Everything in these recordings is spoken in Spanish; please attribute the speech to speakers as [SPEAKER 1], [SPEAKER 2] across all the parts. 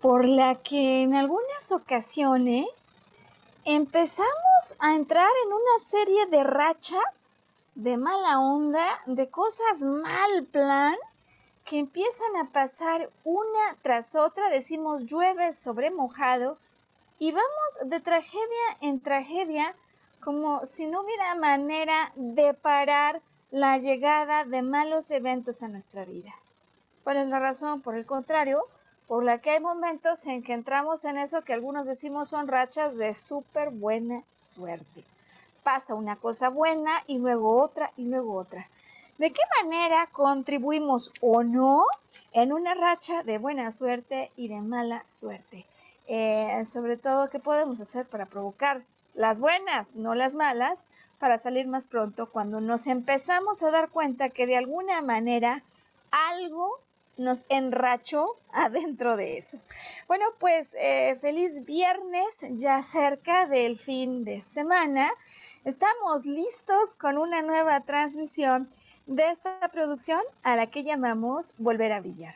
[SPEAKER 1] Por la que en algunas ocasiones empezamos a entrar en una serie de rachas de mala onda, de cosas mal plan, que empiezan a pasar una tras otra, decimos llueve sobre mojado, y vamos de tragedia en tragedia como si no hubiera manera de parar la llegada de malos eventos a nuestra vida. ¿Cuál es la razón? Por el contrario, por la que hay momentos en que entramos en eso que algunos decimos son rachas de súper buena suerte. Pasa una cosa buena y luego otra y luego otra. ¿De qué manera contribuimos o no en una racha de buena suerte y de mala suerte? Eh, sobre todo, ¿qué podemos hacer para provocar las buenas, no las malas, para salir más pronto cuando nos empezamos a dar cuenta que de alguna manera algo nos enrachó adentro de eso. Bueno, pues eh, feliz viernes, ya cerca del fin de semana. Estamos listos con una nueva transmisión de esta producción a la que llamamos Volver a Brillar.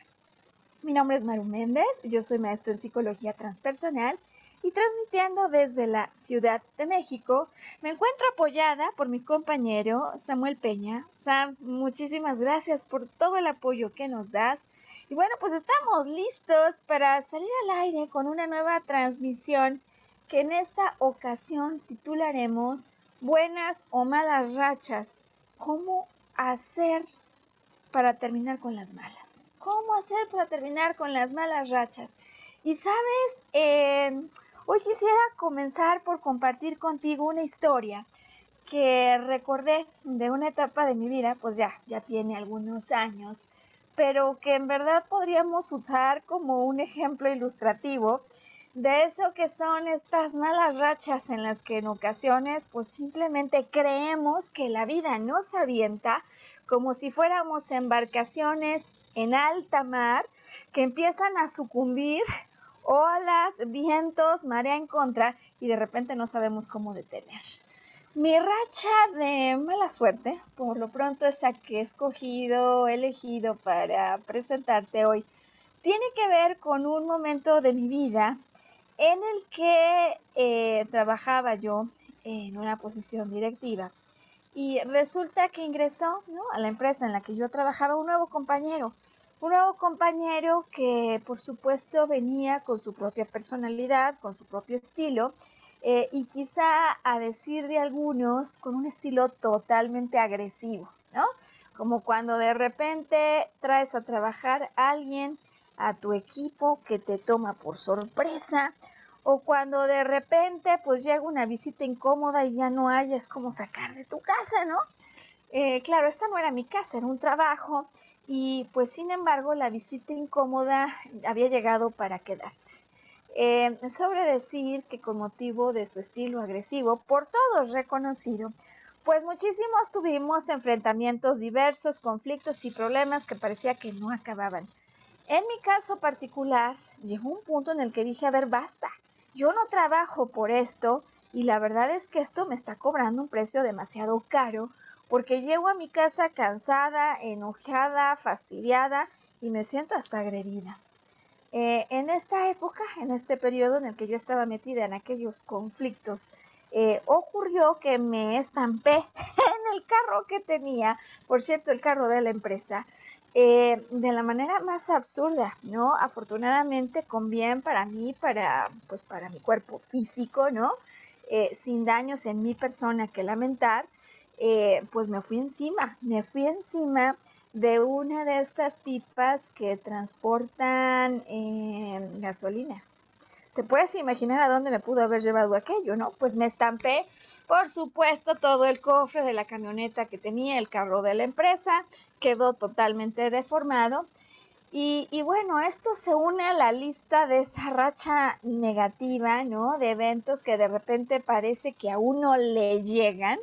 [SPEAKER 1] Mi nombre es Maru Méndez, yo soy maestro en psicología transpersonal y transmitiendo desde la Ciudad de México, me encuentro apoyada por mi compañero Samuel Peña. Sam, muchísimas gracias por todo el apoyo que nos das. Y bueno, pues estamos listos para salir al aire con una nueva transmisión que en esta ocasión titularemos Buenas o malas rachas. ¿Cómo hacer para terminar con las malas? ¿Cómo hacer para terminar con las malas rachas? Y sabes, eh, Hoy quisiera comenzar por compartir contigo una historia que recordé de una etapa de mi vida, pues ya, ya tiene algunos años, pero que en verdad podríamos usar como un ejemplo ilustrativo de eso que son estas malas rachas en las que en ocasiones pues simplemente creemos que la vida nos avienta como si fuéramos embarcaciones en alta mar que empiezan a sucumbir olas, vientos, marea en contra y de repente no sabemos cómo detener. Mi racha de mala suerte, por lo pronto esa que he escogido, elegido para presentarte hoy, tiene que ver con un momento de mi vida en el que eh, trabajaba yo en una posición directiva. Y resulta que ingresó a la empresa en la que yo trabajaba un nuevo compañero, un nuevo compañero que por supuesto venía con su propia personalidad, con su propio estilo eh, y quizá a decir de algunos con un estilo totalmente agresivo, ¿no? Como cuando de repente traes a trabajar a alguien a tu equipo que te toma por sorpresa o cuando de repente pues llega una visita incómoda y ya no hayas cómo sacar de tu casa, ¿no? Eh, claro, esta no era mi casa, era un trabajo y pues sin embargo la visita incómoda había llegado para quedarse. Eh, sobre decir que con motivo de su estilo agresivo, por todos reconocido, pues muchísimos tuvimos enfrentamientos diversos, conflictos y problemas que parecía que no acababan. En mi caso particular, llegó un punto en el que dije, a ver, basta, yo no trabajo por esto y la verdad es que esto me está cobrando un precio demasiado caro porque llego a mi casa cansada, enojada, fastidiada y me siento hasta agredida. Eh, en esta época, en este periodo en el que yo estaba metida en aquellos conflictos, eh, ocurrió que me estampé en el carro que tenía, por cierto, el carro de la empresa, eh, de la manera más absurda, ¿no? Afortunadamente con bien para mí, para, pues para mi cuerpo físico, ¿no? sin daños en mi persona que lamentar, pues me fui encima, me fui encima de una de estas pipas que transportan eh, gasolina. Te puedes imaginar a dónde me pudo haber llevado aquello, ¿no? Pues me estampé, por supuesto, todo el cofre de la camioneta que tenía, el carro de la empresa, quedó totalmente deformado. Y, y, bueno, esto se une a la lista de esa racha negativa, ¿no? De eventos que de repente parece que a uno le llegan.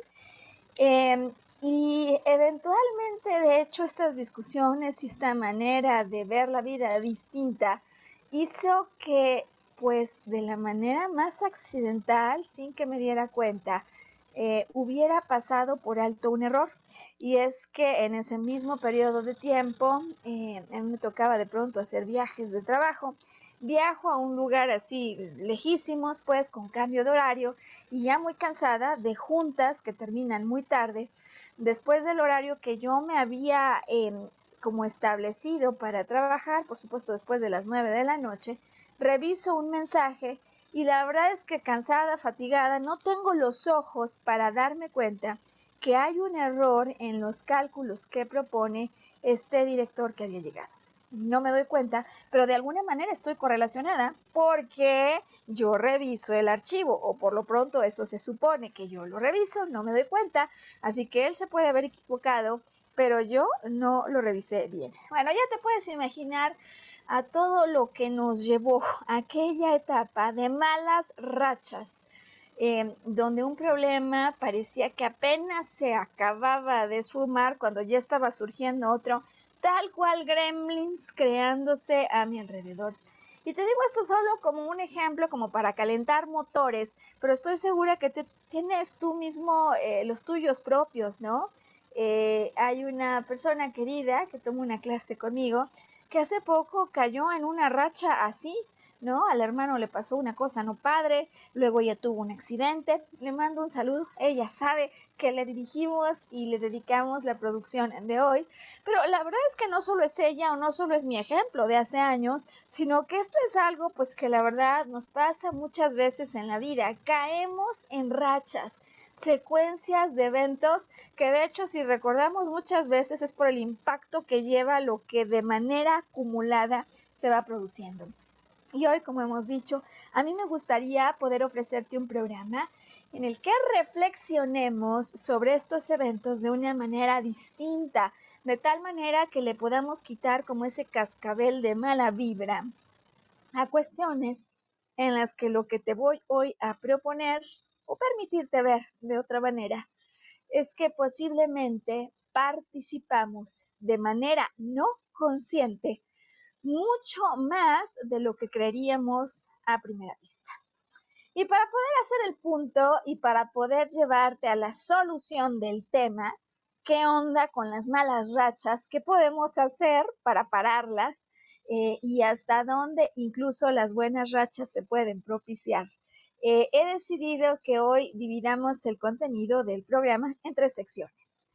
[SPEAKER 1] Eh, y eventualmente, de hecho, estas discusiones y esta manera de ver la vida distinta hizo que, pues, de la manera más accidental, sin que me diera cuenta, eh, hubiera pasado por alto un error. Y es que en ese mismo periodo de tiempo, eh, me tocaba de pronto hacer viajes de trabajo viajo a un lugar así lejísimos, pues con cambio de horario y ya muy cansada de juntas que terminan muy tarde, después del horario que yo me había em, como establecido para trabajar, por supuesto después de las 9 de la noche, reviso un mensaje y la verdad es que cansada, fatigada, no tengo los ojos para darme cuenta que hay un error en los cálculos que propone este director que había llegado no me doy cuenta, pero de alguna manera estoy correlacionada porque yo reviso el archivo o por lo pronto eso se supone que yo lo reviso, no me doy cuenta, así que él se puede haber equivocado, pero yo no lo revisé bien. Bueno, ya te puedes imaginar a todo lo que nos llevó aquella etapa de malas rachas. Eh, donde un problema parecía que apenas se acababa de esfumar cuando ya estaba surgiendo otro tal cual gremlins creándose a mi alrededor. Y te digo esto solo como un ejemplo, como para calentar motores, pero estoy segura que te, tienes tú mismo eh, los tuyos propios, ¿no? Eh, hay una persona querida que tomó una clase conmigo que hace poco cayó en una racha así, ¿no? Al hermano le pasó una cosa no padre, luego ella tuvo un accidente, le mando un saludo, ella sabe que le dirigimos y le dedicamos la producción de hoy, pero la verdad es que no solo es ella o no solo es mi ejemplo de hace años, sino que esto es algo pues que la verdad nos pasa muchas veces en la vida, caemos en rachas, secuencias de eventos que de hecho si recordamos muchas veces es por el impacto que lleva lo que de manera acumulada se va produciendo. Y hoy, como hemos dicho, a mí me gustaría poder ofrecerte un programa en el que reflexionemos sobre estos eventos de una manera distinta, de tal manera que le podamos quitar como ese cascabel de mala vibra a cuestiones en las que lo que te voy hoy a proponer o permitirte ver de otra manera es que posiblemente participamos de manera no consciente mucho más de lo que creeríamos a primera vista. Y para poder hacer el punto y para poder llevarte a la solución del tema, ¿qué onda con las malas rachas? ¿Qué podemos hacer para pararlas? Eh, y hasta dónde incluso las buenas rachas se pueden propiciar. Eh, he decidido que hoy dividamos el contenido del programa en tres secciones.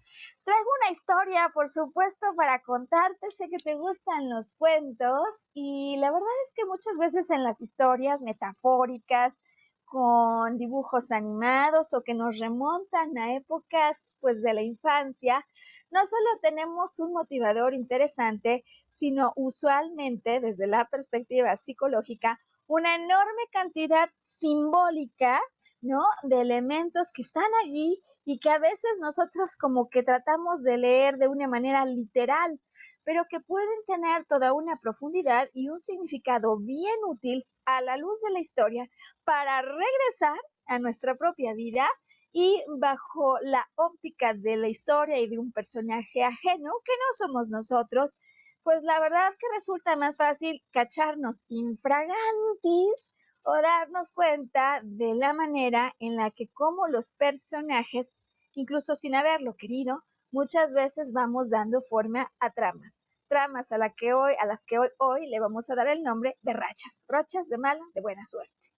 [SPEAKER 1] Traigo una historia, por supuesto, para contarte. Sé que te gustan los cuentos y la verdad es que muchas veces en las historias metafóricas, con dibujos animados o que nos remontan a épocas pues de la infancia, no solo tenemos un motivador interesante, sino usualmente desde la perspectiva psicológica, una enorme cantidad simbólica ¿no? De elementos que están allí y que a veces nosotros como que tratamos de leer de una manera literal, pero que pueden tener toda una profundidad y un significado bien útil a la luz de la historia para regresar a nuestra propia vida y bajo la óptica de la historia y de un personaje ajeno que no somos nosotros, pues la verdad que resulta más fácil cacharnos infragantis o darnos cuenta de la manera en la que como los personajes, incluso sin haberlo querido, muchas veces vamos dando forma a tramas. tramas a, que hoy, a las que hoy, hoy le vamos a dar el nombre de rachas, rachas de mala, de buena suerte.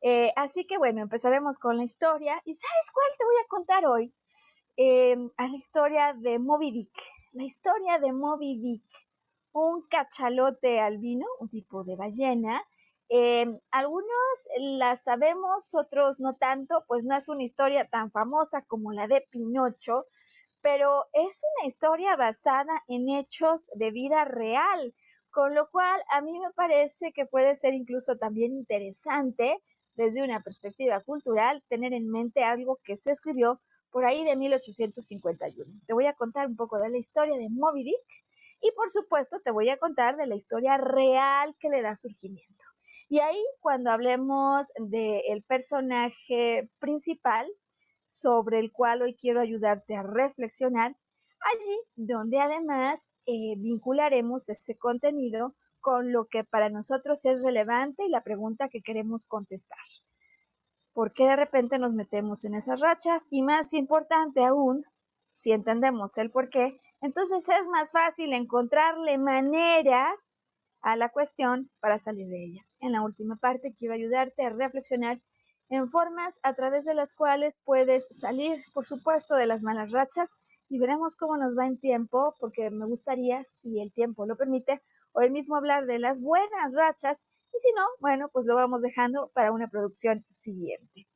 [SPEAKER 1] Eh, así que bueno, empezaremos con la historia. ¿Y sabes cuál te voy a contar hoy? Eh, a la historia de Moby Dick. La historia de Moby Dick, un cachalote albino, un tipo de ballena. Eh, algunos la sabemos, otros no tanto, pues no es una historia tan famosa como la de Pinocho, pero es una historia basada en hechos de vida real, con lo cual a mí me parece que puede ser incluso también interesante desde una perspectiva cultural tener en mente algo que se escribió por ahí de 1851. Te voy a contar un poco de la historia de Moby Dick y por supuesto te voy a contar de la historia real que le da surgimiento. Y ahí cuando hablemos del personaje principal sobre el cual hoy quiero ayudarte a reflexionar, allí donde además eh, vincularemos ese contenido con lo que para nosotros es relevante y la pregunta que queremos contestar por qué de repente nos metemos en esas rachas y más importante aún, si entendemos el por qué, entonces es más fácil encontrarle maneras a la cuestión para salir de ella. En la última parte quiero ayudarte a reflexionar en formas a través de las cuales puedes salir, por supuesto, de las malas rachas y veremos cómo nos va en tiempo, porque me gustaría, si el tiempo lo permite, hoy mismo hablar de las buenas rachas y si no, bueno, pues lo vamos dejando para una producción siguiente.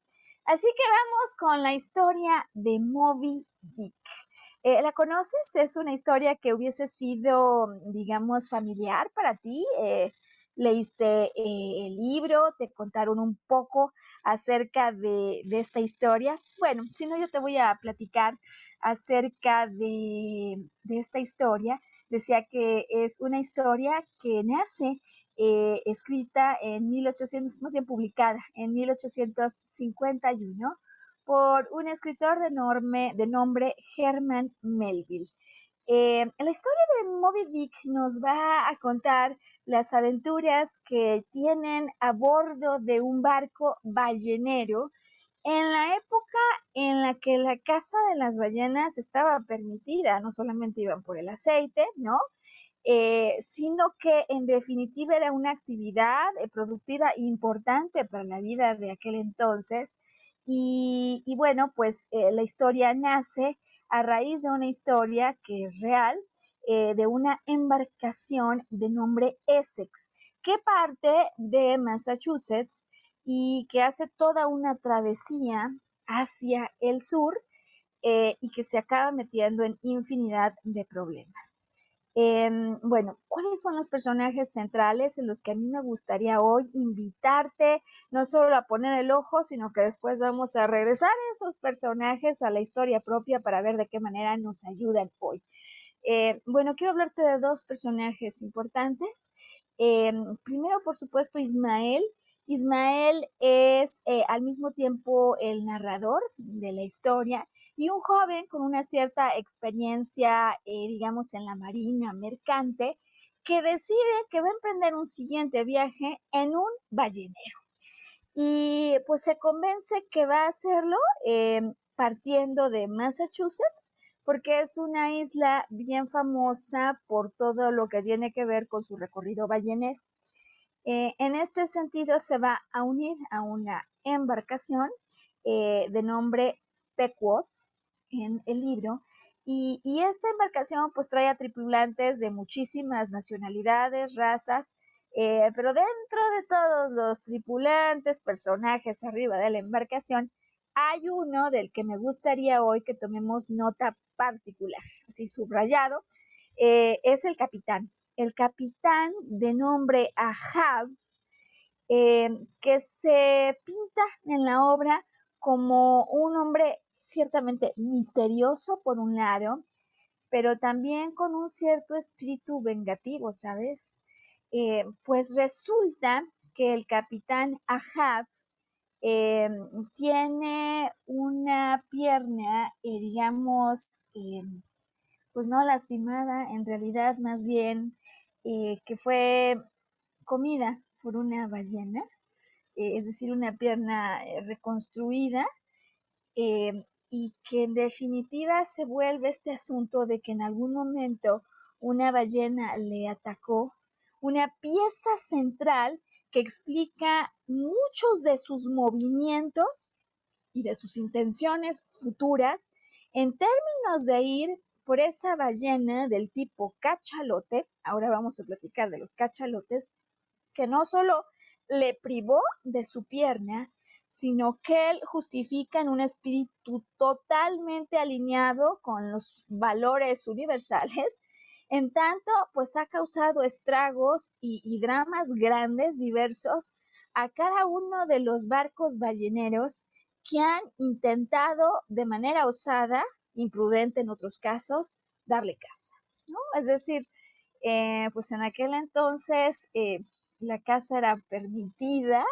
[SPEAKER 1] Así que vamos con la historia de Moby Dick. Eh, ¿La conoces? Es una historia que hubiese sido, digamos, familiar para ti. Eh, leíste eh, el libro, te contaron un poco acerca de, esta historia. Bueno, si no, yo te voy a platicar acerca de, esta historia. Decía que es una historia que nace eh, escrita en 1800, más bien publicada en 1851 por un escritor de, de nombre Herman Melville. Eh, la historia de Moby Dick nos va a contar las aventuras que tienen a bordo de un barco ballenero en la época en la que la caza de las ballenas estaba permitida, no solamente iban por el aceite, ¿no? Eh, sino que en definitiva era una actividad eh, productiva importante para la vida de aquel entonces y, bueno, pues eh, la historia nace a raíz de una historia que es real, eh, de una embarcación de nombre Essex, que parte de Massachusetts y que hace toda una travesía hacia el sur eh, y que se acaba metiendo en infinidad de problemas. Em, bueno, ¿cuáles son los personajes centrales en los que a mí me gustaría hoy invitarte no solo a poner el ojo, sino que después vamos a regresar esos personajes a la historia propia para ver de qué manera nos ayudan hoy? Eh, bueno, quiero hablarte de dos personajes importantes. Em, primero, por supuesto, Ismael, Ismael es eh, al mismo tiempo el narrador de la historia y un joven con una cierta experiencia, eh, digamos, en la marina mercante, que decide que va a emprender un siguiente viaje en un ballenero. Y pues se convence que va a hacerlo em, partiendo de Massachusetts, porque es una isla bien famosa por todo lo que tiene que ver con su recorrido ballenero. Eh, en este sentido, se va a unir a una embarcación eh, de nombre Pequod en el libro. Y, esta embarcación pues trae a tripulantes de muchísimas nacionalidades, razas, eh, pero dentro de todos los tripulantes, personajes arriba de la embarcación, hay uno del que me gustaría hoy que tomemos nota particular, así subrayado, es el capitán el capitán de nombre Ahab, eh, que se pinta en la obra como un hombre ciertamente misterioso por un lado, pero también con un cierto espíritu vengativo, ¿sabes? Eh, pues resulta que el capitán Ahab eh, tiene una pierna, digamos, pues no lastimada, en realidad más bien eh, que fue comida por una ballena, eh, es decir, una pierna eh, reconstruida, y que en definitiva se vuelve este asunto de que en algún momento una ballena le atacó, una pieza central que explica muchos de sus movimientos y de sus intenciones futuras en términos de ir por esa ballena del tipo cachalote, ahora vamos a platicar de los cachalotes, que no solo le privó de su pierna, sino que él justifica en un espíritu totalmente alineado con los valores universales, en tanto, pues ha causado estragos y, y dramas grandes, diversos, a cada uno de los barcos balleneros que han intentado de manera osada, imprudente en otros casos, darle caza. ¿no? Es decir, eh, pues en aquel entonces eh, la caza era permitida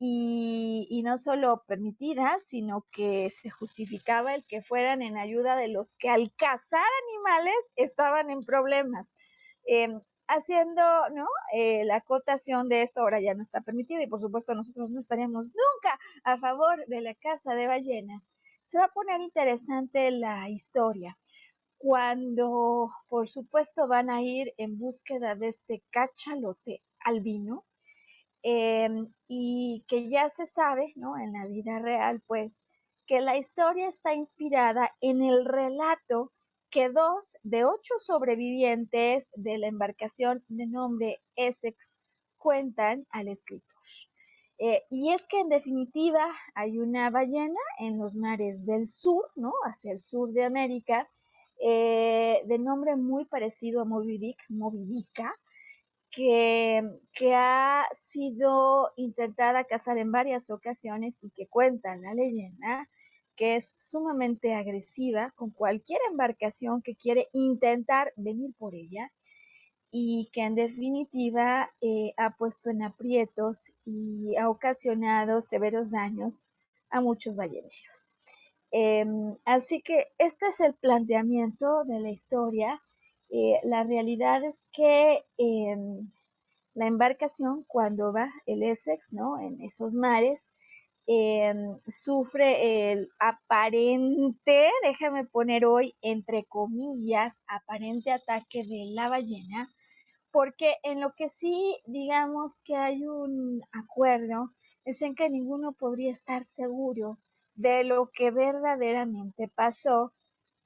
[SPEAKER 1] y, no solo permitida, sino que se justificaba el que fueran en ayuda de los que al cazar animales estaban en problemas. Em, haciendo ¿no? Eh, la acotación de esto ahora ya no está permitido y por supuesto nosotros no estaríamos nunca a favor de la caza de ballenas. Se va a poner interesante la historia cuando por supuesto van a ir en búsqueda de este cachalote albino em, y que ya se sabe, ¿no? En la vida real, pues, que la historia está inspirada en el relato que dos de ocho sobrevivientes de la embarcación de nombre Essex cuentan al escritor. Eh, y es que en definitiva hay una ballena en los mares del sur, ¿no? Hacia el sur de América, eh, de nombre muy parecido a Moby Dick, Moby Dicka, que, que, ha sido intentada cazar en varias ocasiones y que cuenta la leyenda que es sumamente agresiva con cualquier embarcación que quiere intentar venir por ella y que en definitiva eh, ha puesto en aprietos y ha ocasionado severos daños a muchos balleneros. Em, así que este es el planteamiento de la historia. Eh, la realidad es que em, la embarcación, cuando va el Essex, ¿no? En esos mares, em, sufre el aparente, déjame poner hoy entre comillas, aparente ataque de la ballena, porque en lo que sí digamos que hay un acuerdo es en que ninguno podría estar seguro de lo que verdaderamente pasó,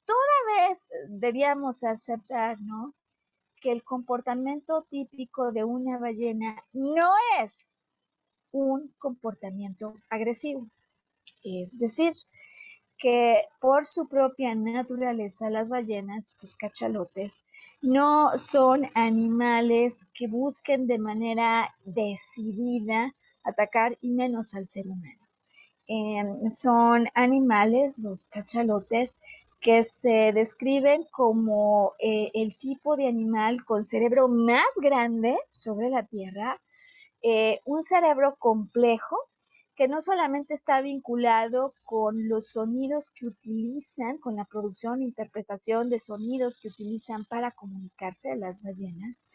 [SPEAKER 1] toda vez debíamos aceptar, ¿no? Que el comportamiento típico de una ballena no es un comportamiento agresivo. Es decir, que por su propia naturaleza las ballenas, los cachalotes, no son animales que busquen de manera decidida atacar y menos al ser humano. Em, son animales, los cachalotes, que se describen como eh, el tipo de animal con cerebro más grande sobre la Tierra, eh, un cerebro complejo que no solamente está vinculado con los sonidos que utilizan, con la producción e interpretación de sonidos que utilizan para comunicarse las ballenas,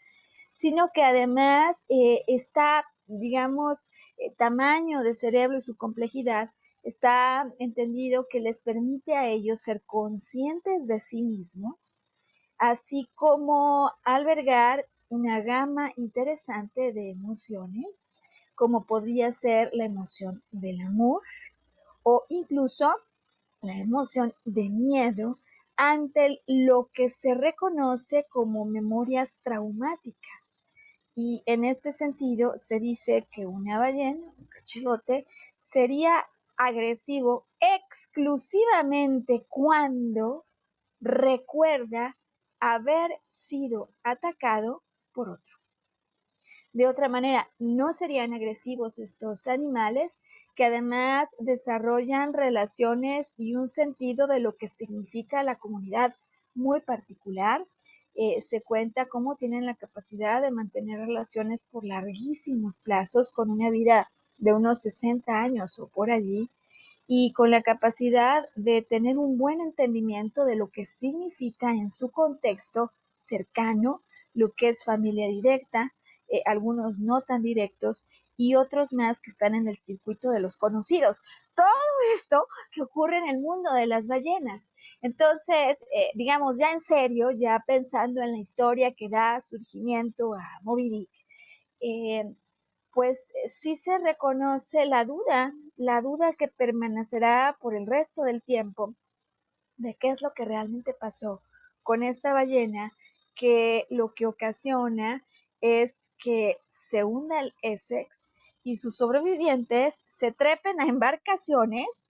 [SPEAKER 1] sino que además eh, está digamos, eh, tamaño de cerebro y su complejidad, está entendido que les permite a ellos ser conscientes de sí mismos, así como albergar una gama interesante de emociones, como podría ser la emoción del amor o incluso la emoción de miedo ante lo que se reconoce como memorias traumáticas. Y en este sentido se dice que una ballena, un cachelote, sería agresivo exclusivamente cuando recuerda haber sido atacado por otro. De otra manera, no serían agresivos estos animales que además desarrollan relaciones y un sentido de lo que significa la comunidad muy particular. Eh, se cuenta cómo tienen la capacidad de mantener relaciones por larguísimos plazos con una vida de unos 60 años o por allí y con la capacidad de tener un buen entendimiento de lo que significa en su contexto cercano, lo que es familia directa eh, algunos no tan directos y otros más que están en el circuito de los conocidos. Todo esto que ocurre en el mundo de las ballenas. Entonces, eh, digamos, ya en serio, ya pensando en la historia que da surgimiento a Moby Dick, eh, pues sí se reconoce la duda, la duda que permanecerá por el resto del tiempo de qué es lo que realmente pasó con esta ballena que lo que ocasiona es que se hunda el Essex y sus sobrevivientes se trepen a embarcaciones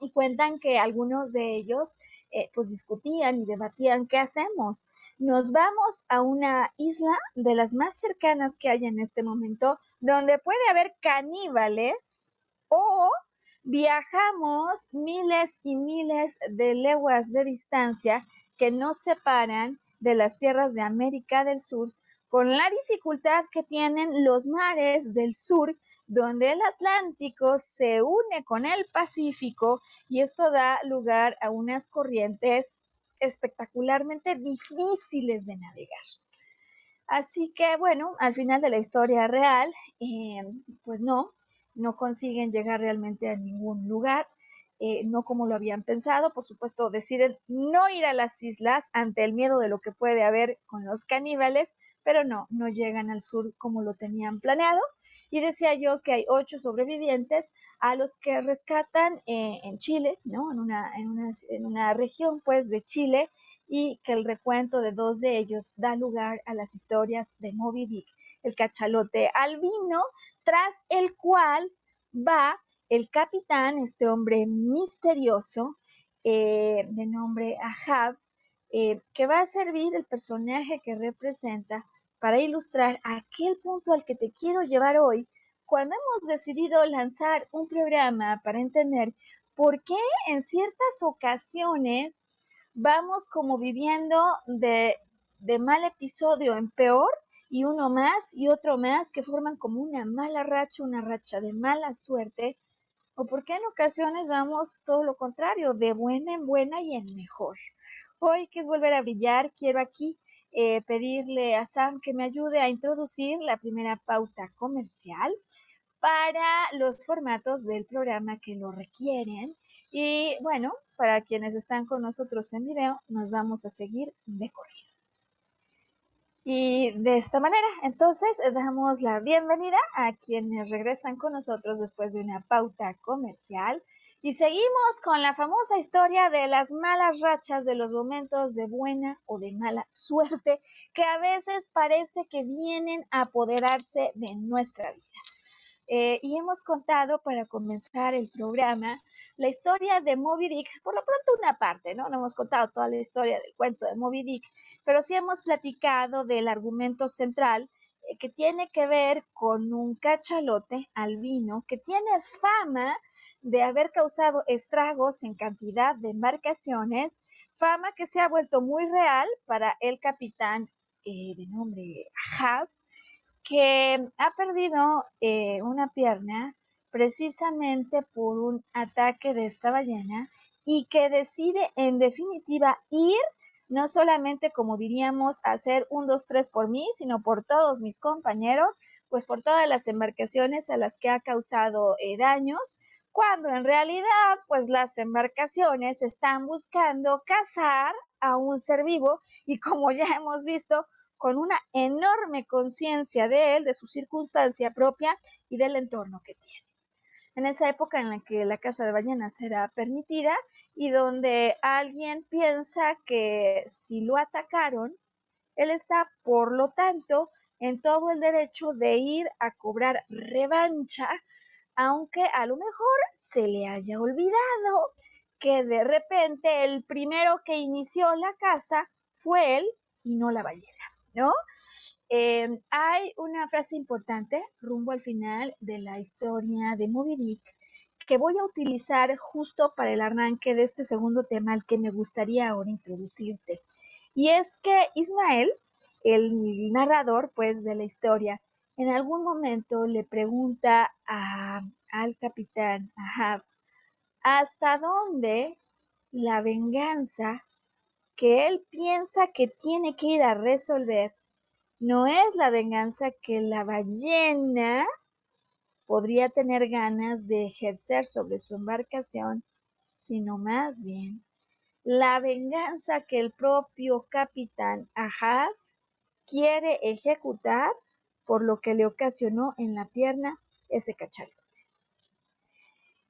[SPEAKER 1] y cuentan que algunos de ellos eh, pues discutían y debatían qué hacemos. Nos vamos a una isla de las más cercanas que hay en este momento donde puede haber caníbales o viajamos miles y miles de leguas de distancia que nos separan de las tierras de América del Sur con la dificultad que tienen los mares del sur, donde el Atlántico se une con el Pacífico y esto da lugar a unas corrientes espectacularmente difíciles de navegar. Así que bueno, al final de la historia real, eh, pues no, no consiguen llegar realmente a ningún lugar. Eh, no como lo habían pensado. Por supuesto, deciden no ir a las islas ante el miedo de lo que puede haber con los caníbales, pero no, no llegan al sur como lo tenían planeado. Y decía yo que hay ocho sobrevivientes a los que rescatan eh, en Chile, ¿no? En una, en, una, en una región, pues, de Chile, y que el recuento de dos de ellos da lugar a las historias de Moby Dick, el cachalote albino, tras el cual va el capitán, este hombre misterioso, eh, de nombre Ahab, eh, que va a servir el personaje que representa para ilustrar aquel punto al que te quiero llevar hoy, cuando hemos decidido lanzar un programa para entender por qué en ciertas ocasiones vamos como viviendo de mal episodio en peor y uno más y otro más que forman como una mala racha, una racha de mala suerte, o porque en ocasiones vamos todo lo contrario, de buena en buena y en mejor. Hoy que es volver a brillar, quiero aquí eh, pedirle a Sam que me ayude a introducir la primera pauta comercial para los formatos del programa que lo requieren. Y bueno, para quienes están con nosotros en video, nos vamos a seguir de. Y de esta manera, entonces, damos la bienvenida a quienes regresan con nosotros después de una pauta comercial. Y seguimos con la famosa historia de las malas rachas, de los momentos de buena o de mala suerte, que a veces parece que vienen a apoderarse de nuestra vida. Eh, y hemos contado para comenzar el programa la historia de Moby Dick, por lo pronto una parte, ¿no? No hemos contado toda la historia del cuento de Moby Dick, pero sí hemos platicado del argumento central eh, que tiene que ver con un cachalote albino que tiene fama de haber causado estragos en cantidad de embarcaciones, fama que se ha vuelto muy real para el capitán eh, de nombre Hab, que ha perdido eh, una pierna precisamente por un ataque de esta ballena y que decide en definitiva ir no solamente como diríamos hacer un, dos, tres por mí, sino por todos mis compañeros, pues por todas las embarcaciones a las que ha causado eh, daños, cuando en realidad pues las embarcaciones están buscando cazar a un ser vivo y como ya hemos visto, con una enorme conciencia de él, de su circunstancia propia y del entorno que tiene. En esa época en la que la caza de ballenas era permitida y donde alguien piensa que si lo atacaron, él está, por lo tanto, en todo el derecho de ir a cobrar revancha, aunque a lo mejor se le haya olvidado que de repente el primero que inició la caza fue él y no la ballena, ¿no? Em, hay una frase importante rumbo al final de la historia de Moby Dick que voy a utilizar justo para el arranque de este segundo tema al que me gustaría ahora introducirte. Y es que Ismael, el narrador pues de la historia, en algún momento le pregunta al capitán Ahab hasta dónde la venganza que él piensa que tiene que ir a resolver no es la venganza que la ballena podría tener ganas de ejercer sobre su embarcación, sino más bien la venganza que el propio capitán Ahab quiere ejecutar por lo que le ocasionó en la pierna ese cachalote.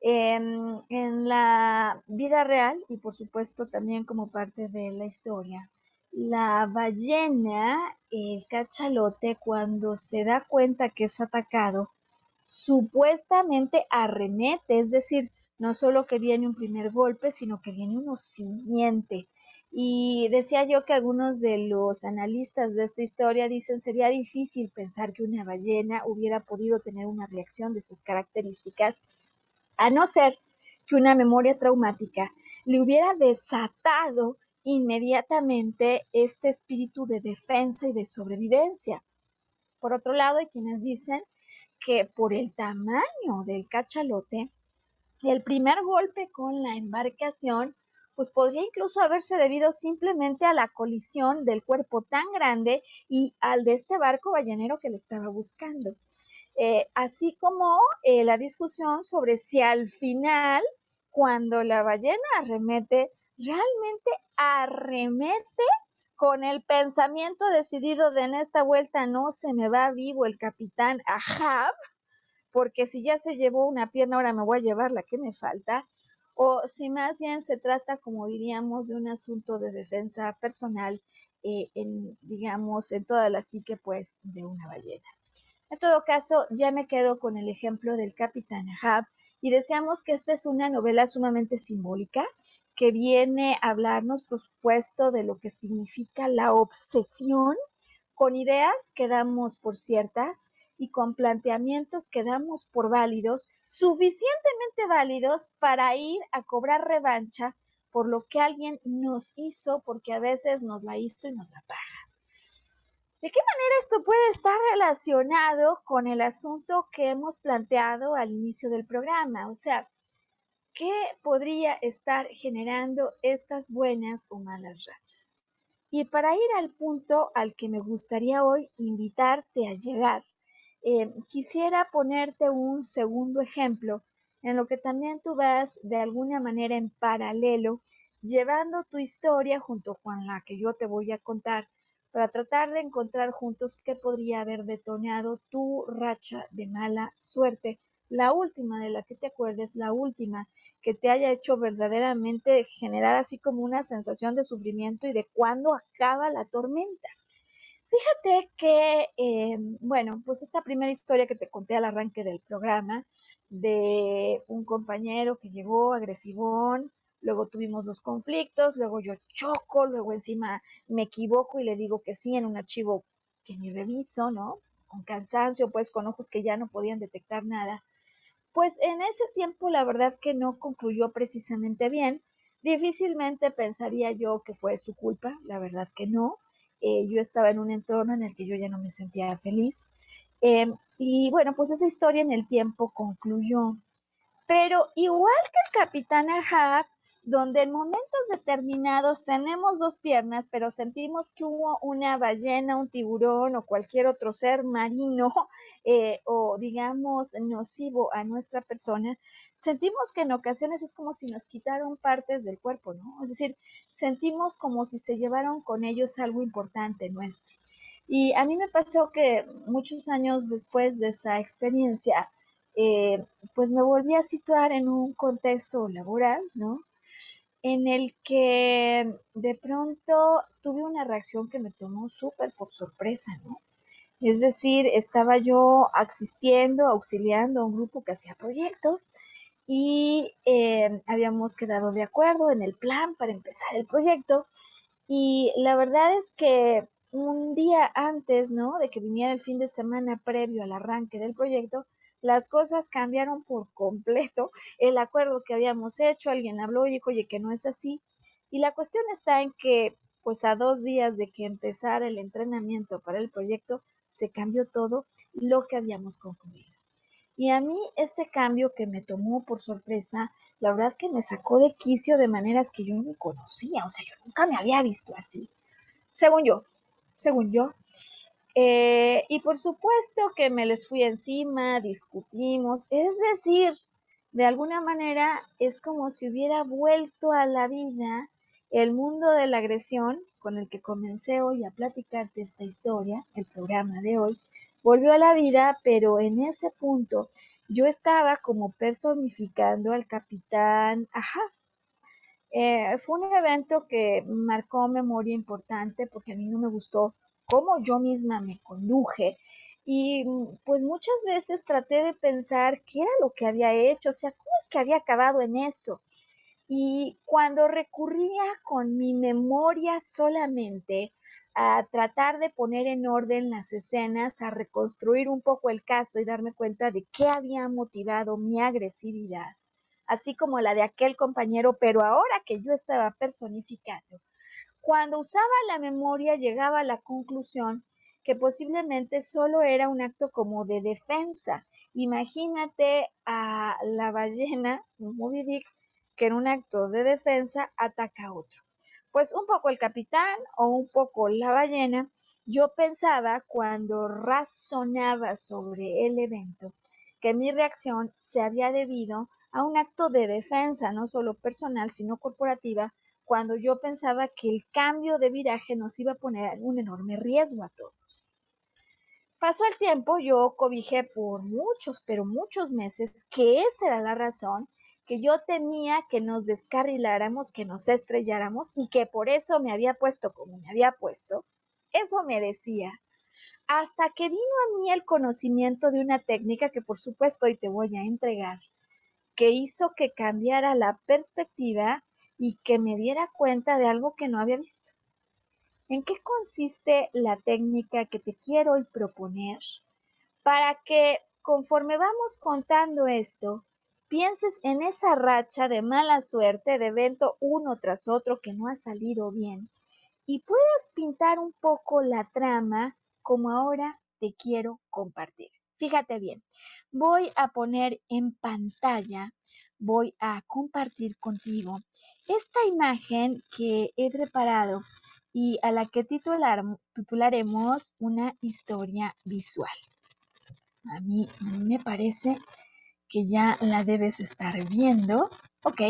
[SPEAKER 1] en la vida real y por supuesto también como parte de la historia, la ballena, el cachalote, cuando se da cuenta que es atacado, supuestamente arremete, es decir, no solo que viene un primer golpe, sino que viene uno siguiente. Y decía yo que algunos de los analistas de esta historia dicen sería difícil pensar que una ballena hubiera podido tener una reacción de esas características, a no ser que una memoria traumática le hubiera desatado inmediatamente este espíritu de defensa y de sobrevivencia. Por otro lado, hay quienes dicen que por el tamaño del cachalote, el primer golpe con la embarcación, pues podría incluso haberse debido simplemente a la colisión del cuerpo tan grande y al de este barco ballenero que le estaba buscando. Eh, así como eh, la discusión sobre si al final, cuando la ballena arremete, realmente arremete con el pensamiento decidido de en esta vuelta no se me va vivo el capitán Ahab, porque si ya se llevó una pierna, ahora me voy a llevar la que me falta, o si más bien se trata, como diríamos, de un asunto de defensa personal, eh, en, digamos, en toda la psique, pues, de una ballena. En todo caso, ya me quedo con el ejemplo del capitán Ahab y deseamos que esta es una novela sumamente simbólica que viene a hablarnos, por supuesto, de lo que significa la obsesión con ideas que damos por ciertas y con planteamientos que damos por válidos, suficientemente válidos para ir a cobrar revancha por lo que alguien nos hizo, porque a veces nos la hizo y nos la paga. ¿De qué manera esto puede estar relacionado con el asunto que hemos planteado al inicio del programa? O sea, ¿qué podría estar generando estas buenas o malas rachas? Y para ir al punto al que me gustaría hoy invitarte a llegar, eh, quisiera ponerte un segundo ejemplo en lo que también tú vas de alguna manera en paralelo, llevando tu historia junto con la que yo te voy a contar para tratar de encontrar juntos qué podría haber detonado tu racha de mala suerte. La última de la que te acuerdes, la última que te haya hecho verdaderamente generar así como una sensación de sufrimiento y de cuándo acaba la tormenta. Fíjate que, eh, bueno, pues esta primera historia que te conté al arranque del programa de un compañero que llegó agresivón, luego tuvimos los conflictos, luego yo choco, luego encima me equivoco y le digo que sí en un archivo que ni reviso, ¿no? Con cansancio, pues con ojos que ya no podían detectar nada. Pues en ese tiempo la verdad que no concluyó precisamente bien. Difícilmente pensaría yo que fue su culpa, la verdad que no. Eh, yo estaba en un entorno en el que yo ya no me sentía feliz. Em, y bueno, pues esa historia en el tiempo concluyó. Pero igual que el capitán Ahab, donde en momentos determinados tenemos dos piernas, pero sentimos que hubo una ballena, un tiburón o cualquier otro ser marino eh, o digamos nocivo a nuestra persona, sentimos que en ocasiones es como si nos quitaron partes del cuerpo, ¿no? Es decir, sentimos como si se llevaron con ellos algo importante nuestro. Y a mí me pasó que muchos años después de esa experiencia, eh, pues me volví a situar en un contexto laboral, ¿no? En el que de pronto tuve una reacción que me tomó súper por sorpresa, ¿no? Es decir, estaba yo asistiendo, auxiliando a un grupo que hacía proyectos y eh, habíamos quedado de acuerdo en el plan para empezar el proyecto y la verdad es que un día antes, ¿no? De que viniera el fin de semana previo al arranque del proyecto, las cosas cambiaron por completo. El acuerdo que habíamos hecho, alguien habló y dijo, oye, que no es así. Y la cuestión está en que, pues a dos días de que empezara el entrenamiento para el proyecto, se cambió todo lo que habíamos concluido. Y a mí este cambio que me tomó por sorpresa, la verdad que me sacó de quicio de maneras que yo ni conocía, o sea, yo nunca me había visto así. Según yo, según yo. Eh, y por supuesto que me les fui encima, discutimos, es decir, de alguna manera es como si hubiera vuelto a la vida el mundo de la agresión con el que comencé hoy a platicarte esta historia, el programa de hoy, volvió a la vida, pero en ese punto yo estaba como personificando al capitán Ajá. Eh, fue un evento que marcó memoria importante porque a mí no me gustó cómo yo misma me conduje y pues muchas veces traté de pensar qué era lo que había hecho, o sea, cómo es que había acabado en eso. Y cuando recurría con mi memoria solamente a tratar de poner en orden las escenas, a reconstruir un poco el caso y darme cuenta de qué había motivado mi agresividad, así como la de aquel compañero, pero ahora que yo estaba personificando. Cuando usaba la memoria llegaba a la conclusión que posiblemente solo era un acto como de defensa. Imagínate a la ballena, Moby Dick, que en un acto de defensa ataca a otro. Pues un poco el capitán o un poco la ballena, yo pensaba cuando razonaba sobre el evento que mi reacción se había debido a un acto de defensa, no solo personal, sino corporativa, cuando yo pensaba que el cambio de viraje nos iba a poner un enorme riesgo a todos. Pasó el tiempo, yo cobijé por muchos, pero muchos meses que esa era la razón que yo temía que nos descarriláramos, que nos estrelláramos y que por eso me había puesto como me había puesto. Eso me decía. Hasta que vino a mí el conocimiento de una técnica que por supuesto hoy te voy a entregar, que hizo que cambiara la perspectiva y que me diera cuenta de algo que no había visto. ¿En qué consiste la técnica que te quiero hoy proponer? Para que conforme vamos contando esto, pienses en esa racha de mala suerte, de evento uno tras otro que no ha salido bien, y puedas pintar un poco la trama como ahora te quiero compartir. Fíjate bien, voy a poner en pantalla voy a compartir contigo esta imagen que he preparado y a la que titular, titularemos una historia visual. A mí me parece que ya la debes estar viendo. Ok,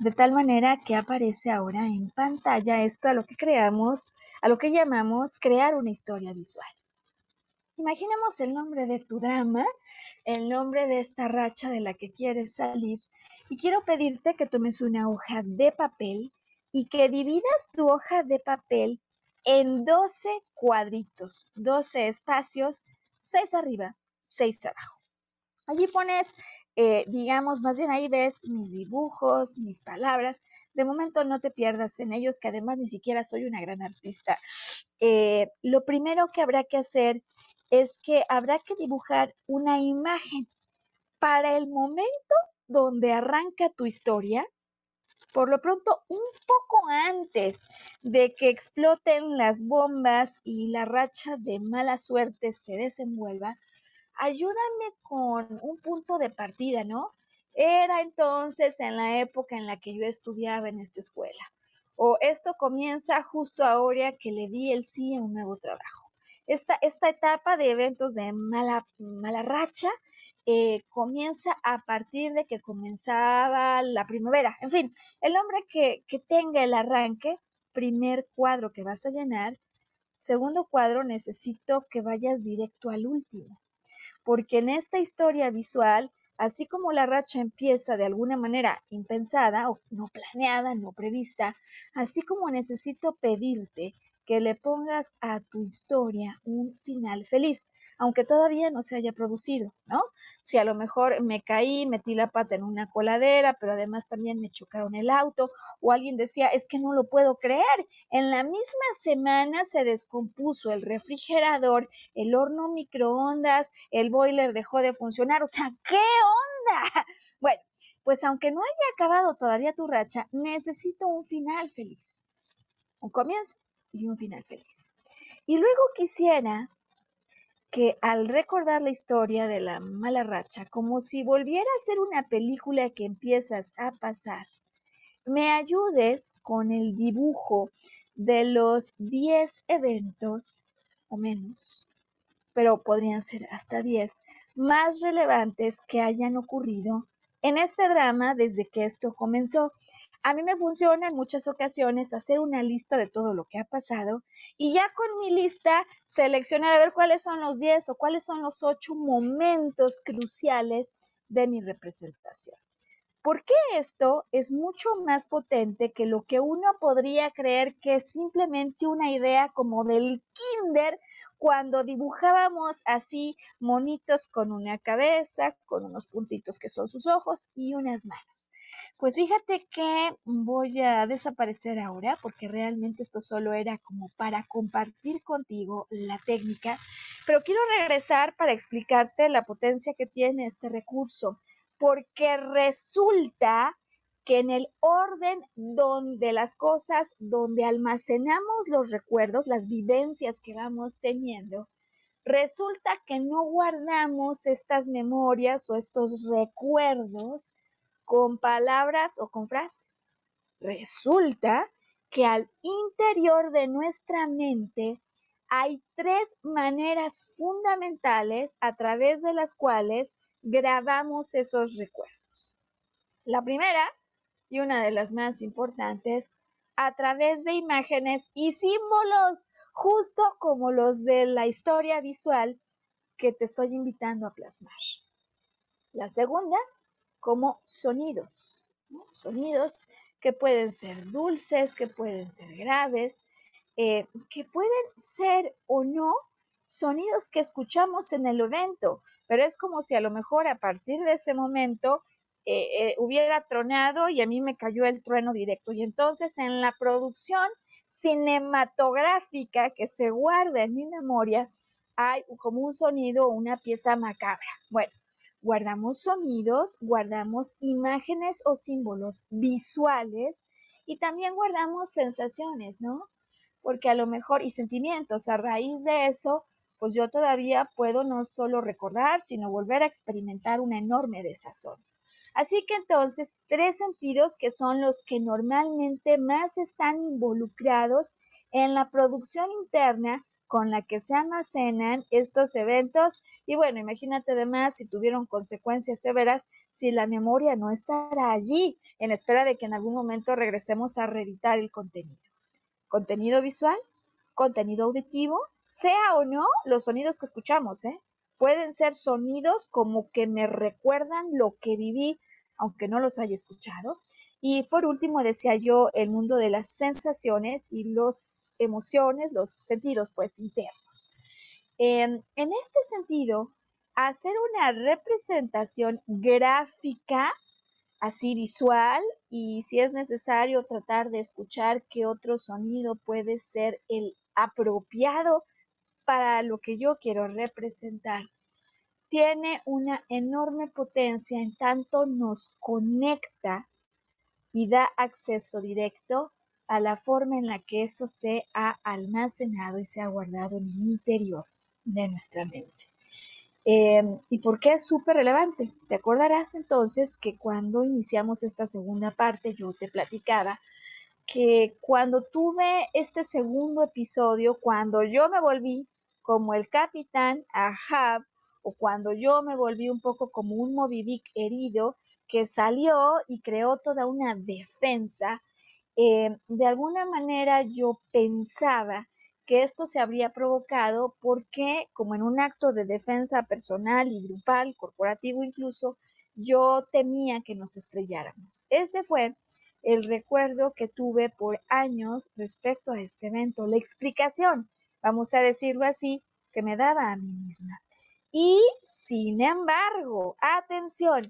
[SPEAKER 1] de tal manera que aparece ahora en pantalla esto a lo que creamos, a lo que llamamos crear una historia visual. Imaginemos el nombre de tu drama, el nombre de esta racha de la que quieres salir y quiero pedirte que tomes una hoja de papel y que dividas tu hoja de papel en 12 cuadritos, 12 espacios, 6 arriba, 6 abajo. Allí pones, eh, digamos, más bien ahí ves mis dibujos, mis palabras. De momento no te pierdas en ellos, que además ni siquiera soy una gran artista. Eh, lo primero que habrá que hacer es que habrá que dibujar una imagen para el momento donde arranca tu historia, por lo pronto un poco antes de que exploten las bombas y la racha de mala suerte se desenvuelva, ayúdame con un punto de partida, ¿no? Era entonces en la época en la que yo estudiaba en esta escuela. O esto comienza justo ahora que le di el sí a un nuevo trabajo esta, etapa de eventos de mala, mala racha eh, comienza a partir de que comenzaba la primavera. En fin, el hombre que, que tenga el arranque, primer cuadro que vas a llenar, segundo cuadro necesito que vayas directo al último, porque en esta historia visual así como la racha empieza de alguna manera impensada o no planeada, no prevista, así como necesito pedirte que le pongas a tu historia un final feliz, aunque todavía no se haya producido, ¿no? Si a lo mejor me caí, metí la pata en una coladera, pero además también me chocaron el auto, o alguien decía, es que no lo puedo creer, en la misma semana se descompuso el refrigerador, el horno microondas, el boiler dejó de funcionar, o sea, ¿qué onda? Bueno, pues aunque no haya acabado todavía tu racha, necesito un final feliz, un comienzo y un final feliz. Y luego quisiera que al recordar la historia de la mala racha, como si volviera a ser una película que empiezas a pasar, me ayudes con el dibujo de los 10 eventos o menos, pero podrían ser hasta 10, más relevantes que hayan ocurrido en este drama desde que esto comenzó. A mí me funciona en muchas ocasiones hacer una lista de todo lo que ha pasado y ya con mi lista seleccionar a ver cuáles son los 10 o cuáles son los 8 momentos cruciales de mi representación. ¿Por qué esto es mucho más potente que lo que uno podría creer que es simplemente una idea como del kinder cuando dibujábamos así monitos con una cabeza, con unos puntitos que son sus ojos y unas manos? Pues fíjate que voy a desaparecer ahora porque realmente esto solo era como para compartir contigo la técnica, pero quiero regresar para explicarte la potencia que tiene este recurso porque resulta que en el orden donde las cosas, donde almacenamos los recuerdos, las vivencias que vamos teniendo, resulta que no guardamos estas memorias o estos recuerdos con palabras o con frases. Resulta que al interior de nuestra mente hay tres maneras fundamentales a través de las cuales grabamos esos recuerdos. La primera, y una de las más importantes, a través de imágenes y símbolos, justo como los de la historia visual que te estoy invitando a plasmar. La segunda, como sonidos, sonidos que pueden ser dulces, que pueden ser graves, eh, que pueden ser o no sonidos que escuchamos en el evento, pero es como si a lo mejor a partir de ese momento eh, eh, hubiera tronado y a mí me cayó el trueno directo. Y entonces en la producción cinematográfica que se guarda en mi memoria hay como un sonido, una pieza macabra. Bueno, guardamos sonidos, guardamos imágenes o símbolos visuales y también guardamos sensaciones, ¿no? Porque a lo mejor y sentimientos, a raíz de eso, pues yo todavía puedo no solo recordar, sino volver a experimentar una enorme desazón. Así que entonces, tres sentidos que son los que normalmente más están involucrados en la producción interna con la que se almacenan estos eventos. Y bueno, imagínate además si tuvieron consecuencias severas, si la memoria no estará allí, en espera de que en algún momento regresemos a reeditar el contenido. Contenido visual, contenido auditivo, sea o no los sonidos que escuchamos, ¿eh? Pueden ser sonidos como que me recuerdan lo que viví, aunque no los haya escuchado. Y por último, decía yo, el mundo de las sensaciones y las emociones, los sentidos, pues, internos. en este sentido, hacer una representación gráfica, así visual, y si es necesario tratar de escuchar qué otro sonido puede ser el apropiado para lo que yo quiero representar. Tiene una enorme potencia en tanto nos conecta y da acceso directo a la forma en la que eso se ha almacenado y se ha guardado en el interior de nuestra mente. Em, ¿Y por qué es súper relevante? Te acordarás entonces que cuando iniciamos esta segunda parte yo te platicaba que cuando tuve este segundo episodio, cuando yo me volví como el capitán Ahab, o cuando yo me volví un poco como un Moby Dick herido que salió y creó toda una defensa, eh, de alguna manera yo pensaba que esto se habría provocado porque, como en un acto de defensa personal y grupal, corporativo incluso, yo temía que nos estrelláramos. Ese fue el recuerdo que tuve por años respecto a este evento, la explicación, vamos a decirlo así, que me daba a mí misma. Y sin embargo, atención,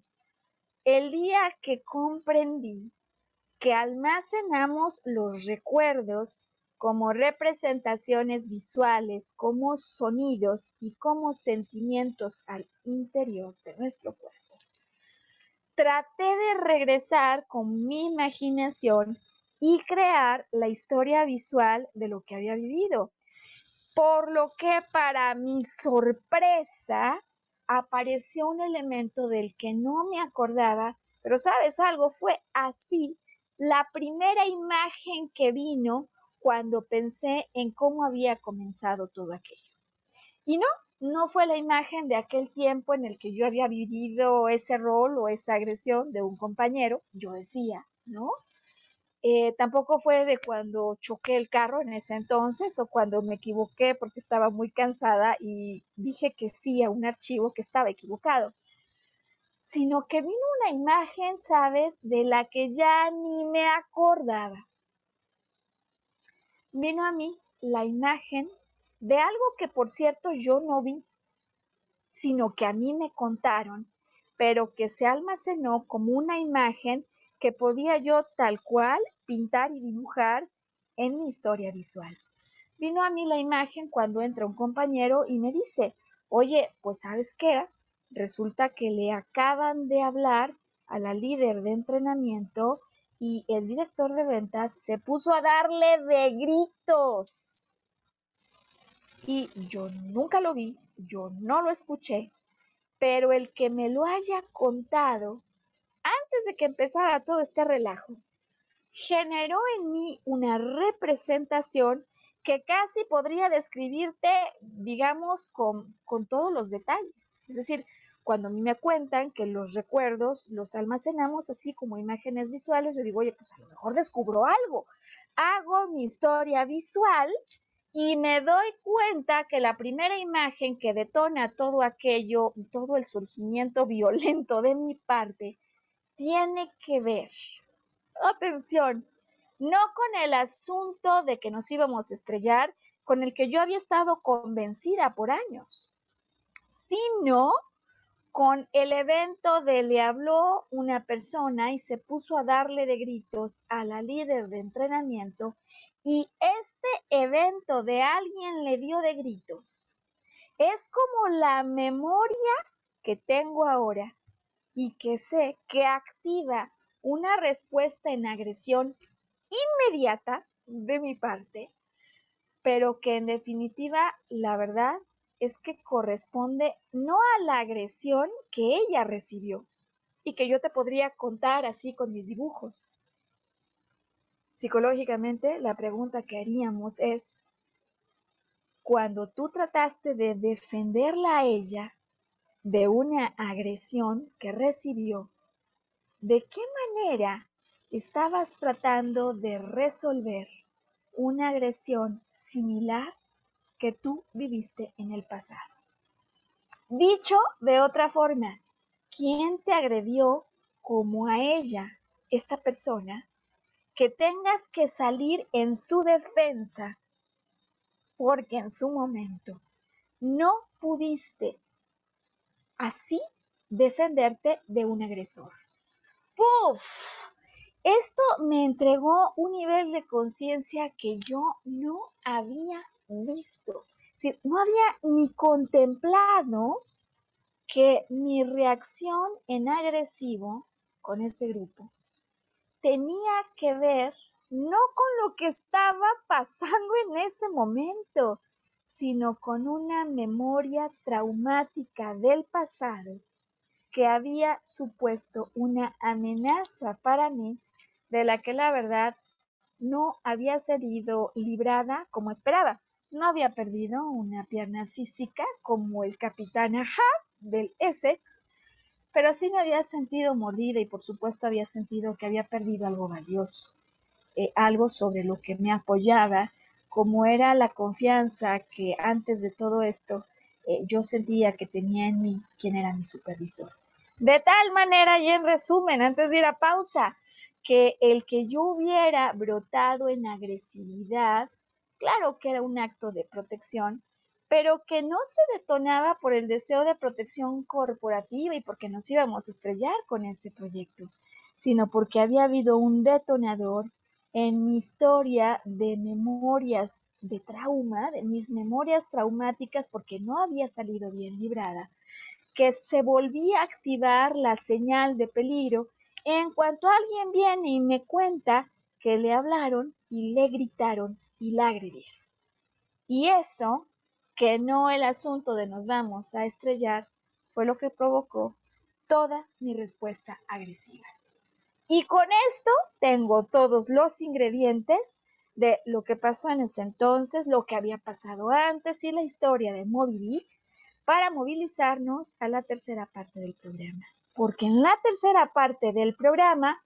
[SPEAKER 1] el día que comprendí que almacenamos los recuerdos como representaciones visuales, como sonidos y como sentimientos al interior de nuestro cuerpo traté de regresar con mi imaginación y crear la historia visual de lo que había vivido. Por lo que para mi sorpresa apareció un elemento del que no me acordaba, pero sabes algo, fue así la primera imagen que vino cuando pensé en cómo había comenzado todo aquello. Y no, no fue la imagen de aquel tiempo en el que yo había vivido ese rol o esa agresión de un compañero, yo decía, ¿no? Eh, tampoco fue de cuando choqué el carro en ese entonces o cuando me equivoqué porque estaba muy cansada y dije que sí a un archivo que estaba equivocado, sino que vino una imagen, ¿sabes?, de la que ya ni me acordaba. Vino a mí la imagen de algo que por cierto yo no vi, sino que a mí me contaron, pero que se almacenó como una imagen que podía yo tal cual pintar y dibujar en mi historia visual. Vino a mí la imagen cuando entra un compañero y me dice, oye, pues sabes qué, resulta que le acaban de hablar a la líder de entrenamiento y el director de ventas se puso a darle de gritos. Y yo nunca lo vi, yo no lo escuché, pero el que me lo haya contado antes de que empezara todo este relajo, generó en mí una representación que casi podría describirte, digamos, con, con, todos los detalles. Es decir, cuando a mí me cuentan que los recuerdos los almacenamos así como imágenes visuales, yo digo, oye, pues a lo mejor descubro algo. Hago mi historia visual y me doy cuenta que la primera imagen que detona todo aquello, todo el surgimiento violento de mi parte, tiene que ver, atención, no con el asunto de que nos íbamos a estrellar, con el que yo había estado convencida por años, sino con el evento de le habló una persona y se puso a darle de gritos a la líder de entrenamiento y este evento de alguien le dio de gritos. Es como la memoria que tengo ahora y que sé que activa una respuesta en agresión inmediata de mi parte, pero que en definitiva la verdad es que corresponde no a la agresión que ella recibió y que yo te podría contar así con mis dibujos. Psicológicamente, la pregunta que haríamos es, cuando tú trataste de defenderla a ella, de una agresión que recibió, ¿de qué manera estabas tratando de resolver una agresión similar que tú viviste en el pasado? Dicho de otra forma, ¿quién te agredió como a ella, esta persona, que tengas que salir en su defensa porque en su momento no pudiste así defenderte de un agresor. ¡Puf! Esto me entregó un nivel de conciencia que yo no había visto. no había ni contemplado que mi reacción en agresivo con ese grupo tenía que ver no con lo que estaba pasando en ese momento, sino con una memoria traumática del pasado que había supuesto una amenaza para mí de la que la verdad no había sido librada como esperaba. No había perdido una pierna física como el capitán Ahab del Essex, pero sí me había sentido mordida y por supuesto había sentido que había perdido algo valioso, eh, algo sobre lo que me apoyaba como era la confianza que antes de todo esto eh, yo sentía que tenía en mí quien era mi supervisor. De tal manera, y en resumen, antes de ir a pausa, que el que yo hubiera brotado en agresividad, claro que era un acto de protección, pero que no se detonaba por el deseo de protección corporativa y porque nos íbamos a estrellar con ese proyecto, sino porque había habido un detonador en mi historia de memorias de trauma, de mis memorias traumáticas, porque no había salido bien librada, que se volvía a activar la señal de peligro en cuanto alguien viene y me cuenta que le hablaron y le gritaron y la agredieron. Y eso, que no el asunto de nos vamos a estrellar, fue lo que provocó toda mi respuesta agresiva. Y con esto tengo todos los ingredientes de lo que pasó en ese entonces, lo que había pasado antes y la historia de Moby Dick para movilizarnos a la tercera parte del programa. Porque en la tercera parte del programa,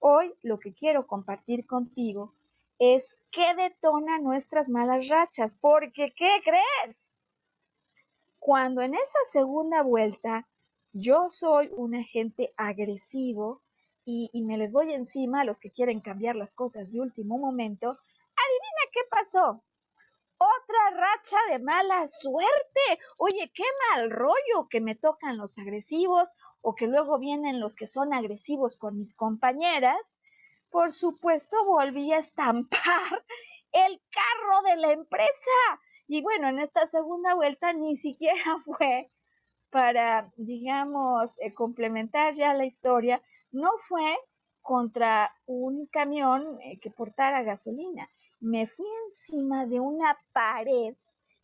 [SPEAKER 1] hoy lo que quiero compartir contigo es qué detona nuestras malas rachas. Porque, ¿qué crees? Cuando en esa segunda vuelta yo soy un agente agresivo y, me les voy encima a los que quieren cambiar las cosas de último momento, adivina qué pasó. Otra racha de mala suerte. Oye, qué mal rollo que me tocan los agresivos o que luego vienen los que son agresivos con mis compañeras. Por supuesto, volví a estampar el carro de la empresa. Y bueno, en esta segunda vuelta ni siquiera fue para, digamos, eh, complementar ya la historia, no fue contra un camión eh, que portara gasolina. Me fui encima de una pared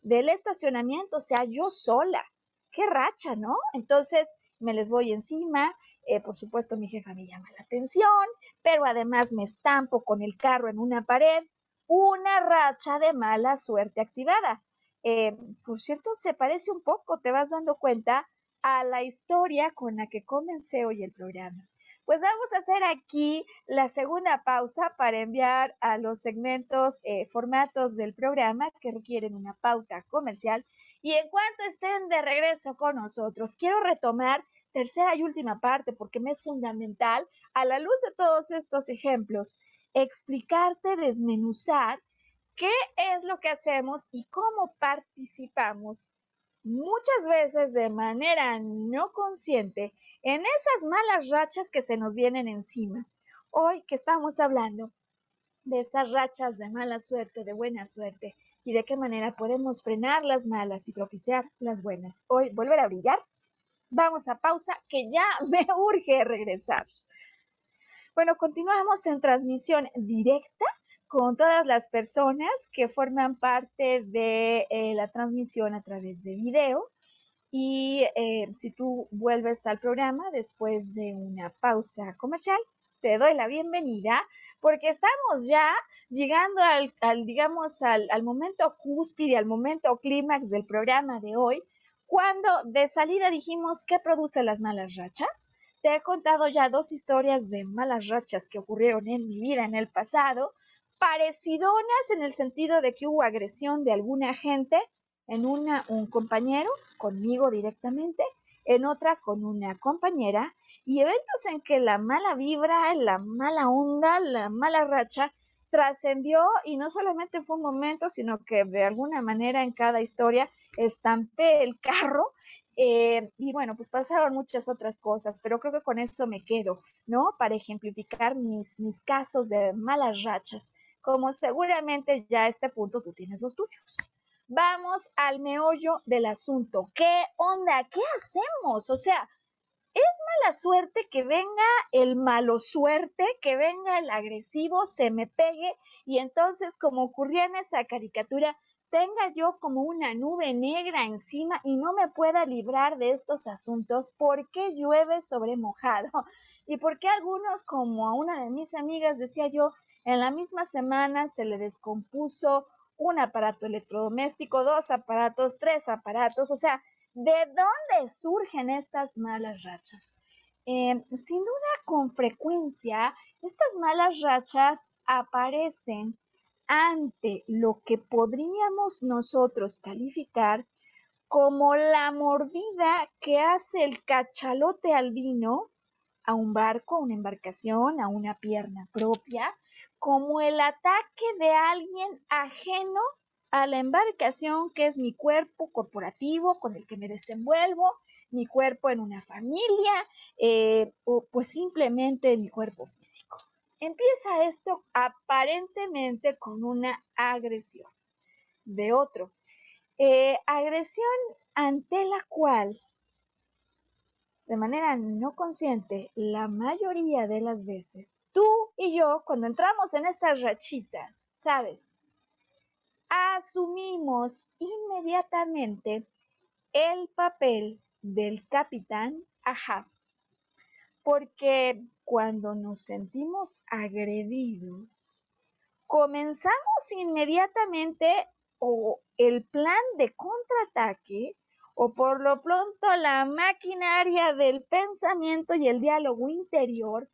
[SPEAKER 1] del estacionamiento, o sea, yo sola. Qué racha, ¿no? Entonces me les voy encima, eh, por supuesto mi jefa me llama la atención, pero además me estampo con el carro en una pared, una racha de mala suerte activada. Eh, por cierto, se parece un poco, te vas dando cuenta, a la historia con la que comencé hoy el programa. Pues vamos a hacer aquí la segunda pausa para enviar a los segmentos, eh, formatos del programa que requieren una pauta comercial. Y en cuanto estén de regreso con nosotros, quiero retomar tercera y última parte porque me es fundamental, a la luz de todos estos ejemplos, explicarte, desmenuzar qué es lo que hacemos y cómo participamos muchas veces de manera no consciente en esas malas rachas que se nos vienen encima. Hoy que estamos hablando de esas rachas de mala suerte, de buena suerte, y de qué manera podemos frenar las malas y propiciar las buenas. Hoy, volver a brillar. Vamos a pausa, que ya me urge regresar. Bueno, continuamos en transmisión directa con todas las personas que forman parte de eh, la transmisión a través de video. Y eh, si tú vuelves al programa después de una pausa comercial, te doy la bienvenida porque estamos ya llegando al, digamos, al, al momento cúspide, al momento clímax del programa de hoy, cuando de salida dijimos qué produce las malas rachas. Te he contado ya dos historias de malas rachas que ocurrieron en mi vida en el pasado, parecidonas en el sentido de que hubo agresión de alguna gente, en una un compañero, conmigo directamente, en otra con una compañera, y eventos en que la mala vibra, la mala onda, la mala racha trascendió y no solamente fue un momento, sino que de alguna manera en cada historia estampé el carro eh, y bueno, pues pasaron muchas otras cosas, pero creo que con eso me quedo, ¿no? Para ejemplificar mis, mis casos de malas rachas como seguramente ya a este punto tú tienes los tuyos. Vamos al meollo del asunto. ¿Qué onda? ¿Qué hacemos? O sea, es mala suerte que venga el malo suerte, que venga el agresivo, se me pegue y entonces, como ocurría en esa caricatura, tenga yo como una nube negra encima y no me pueda librar de estos asuntos, ¿por qué llueve sobre mojado? Y por qué algunos, como a una de mis amigas decía yo, en la misma semana se le descompuso un aparato electrodoméstico, dos aparatos, tres aparatos, o sea, ¿de dónde surgen estas malas rachas? Eh, sin duda, con frecuencia, estas malas rachas aparecen ante lo que podríamos nosotros calificar como la mordida que hace el cachalote al vino a un barco, a una embarcación, a una pierna propia, como el ataque de alguien ajeno a la embarcación que es mi cuerpo corporativo con el que me desenvuelvo, mi cuerpo en una familia eh, o pues simplemente mi cuerpo físico. Empieza esto aparentemente con una agresión de otro. Eh, agresión ante la cual, de manera no consciente, la mayoría de las veces, tú y yo, cuando entramos en estas rachitas, sabes, asumimos inmediatamente el papel del capitán Ahab porque cuando nos sentimos agredidos comenzamos inmediatamente o el plan de contraataque o por lo pronto la maquinaria del pensamiento y el diálogo interior,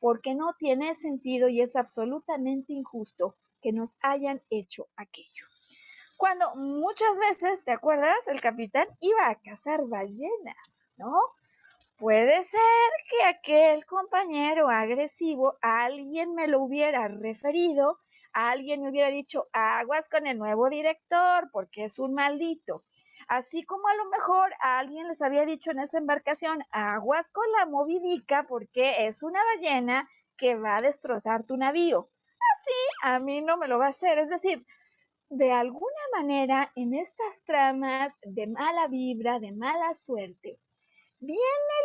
[SPEAKER 1] porque no tiene sentido y es absolutamente injusto que nos hayan hecho aquello. Cuando muchas veces, ¿te acuerdas? El capitán iba a cazar ballenas, ¿no? Puede ser que aquel compañero agresivo alguien me lo hubiera referido alguien me hubiera dicho aguas con el nuevo director porque es un maldito. Así como a lo mejor alguien les había dicho en esa embarcación aguas con la movidica porque es una ballena que va a destrozar tu navío. Así a mí no me lo va a hacer. Es decir, de alguna manera en estas tramas de mala vibra, de mala suerte, viene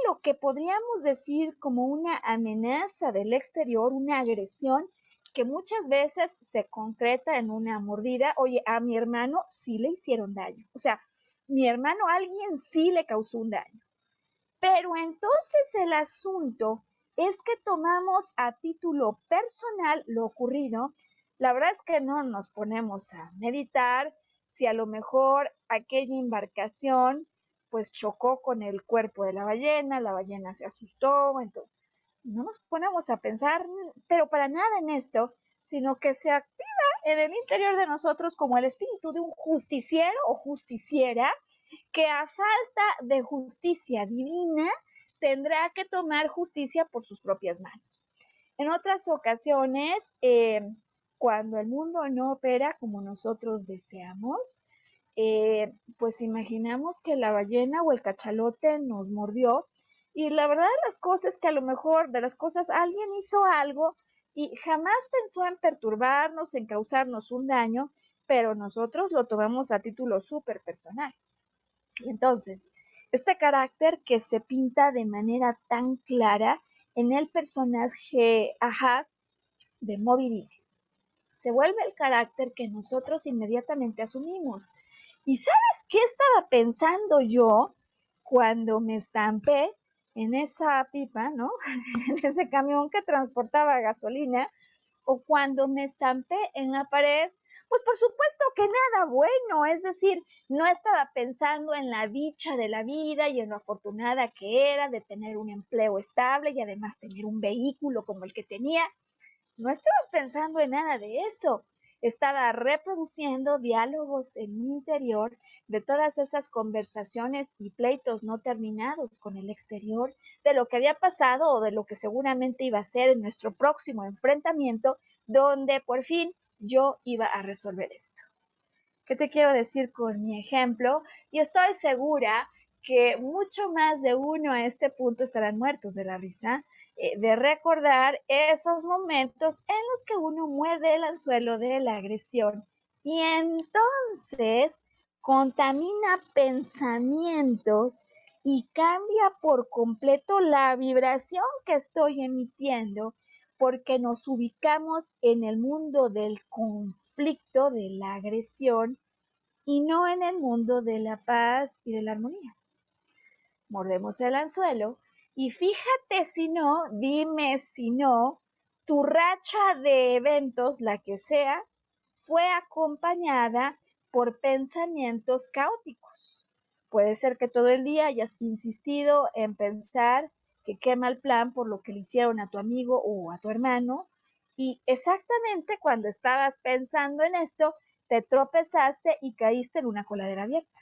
[SPEAKER 1] lo que podríamos decir como una amenaza del exterior, una agresión que muchas veces se concreta en una mordida. Oye, a mi hermano sí le hicieron daño. O sea, mi hermano alguien sí le causó un daño. Pero entonces el asunto es que tomamos a título personal lo ocurrido. La verdad es que no nos ponemos a meditar si a lo mejor aquella embarcación pues chocó con el cuerpo de la ballena, la ballena se asustó, no nos ponemos a pensar, pero para nada en esto, sino que se activa en el interior de nosotros como el espíritu de un justiciero o justiciera que a falta de justicia divina tendrá que tomar justicia por sus propias manos. En otras ocasiones, eh, cuando el mundo no opera como nosotros deseamos, eh, pues imaginamos que la ballena o el cachalote nos mordió y la verdad de las cosas es que a lo mejor de las cosas alguien hizo algo y jamás pensó en perturbarnos, en causarnos un daño, pero nosotros lo tomamos a título súper personal. Entonces, este carácter que se pinta de manera tan clara en el personaje Ahad de Moby Dick, se vuelve el carácter que nosotros inmediatamente asumimos. ¿Y sabes qué estaba pensando yo cuando me estampé en esa pipa, ¿no? en ese camión que transportaba gasolina, o cuando me estampé en la pared, pues por supuesto que nada bueno, es decir, no estaba pensando en la dicha de la vida y en lo afortunada que era de tener un empleo estable y además tener un vehículo como el que tenía. No estaba pensando en nada de eso estaba reproduciendo diálogos en mi interior de todas esas conversaciones y pleitos no terminados con el exterior, de lo que había pasado o de lo que seguramente iba a ser en nuestro próximo enfrentamiento, donde por fin yo iba a resolver esto. ¿Qué te quiero decir con mi ejemplo? Y estoy segura que mucho más de uno a este punto estarán muertos de la risa, eh, de recordar esos momentos en los que uno muerde el anzuelo de la agresión. Y entonces contamina pensamientos y cambia por completo la vibración que estoy emitiendo porque nos ubicamos en el mundo del conflicto, de la agresión y no en el mundo de la paz y de la armonía mordemos el anzuelo y fíjate si no, dime si no, tu racha de eventos, la que sea, fue acompañada por pensamientos caóticos. Puede ser que todo el día hayas insistido en pensar que qué mal plan por lo que le hicieron a tu amigo o a tu hermano y exactamente cuando estabas pensando en esto, te tropezaste y caíste en una coladera abierta.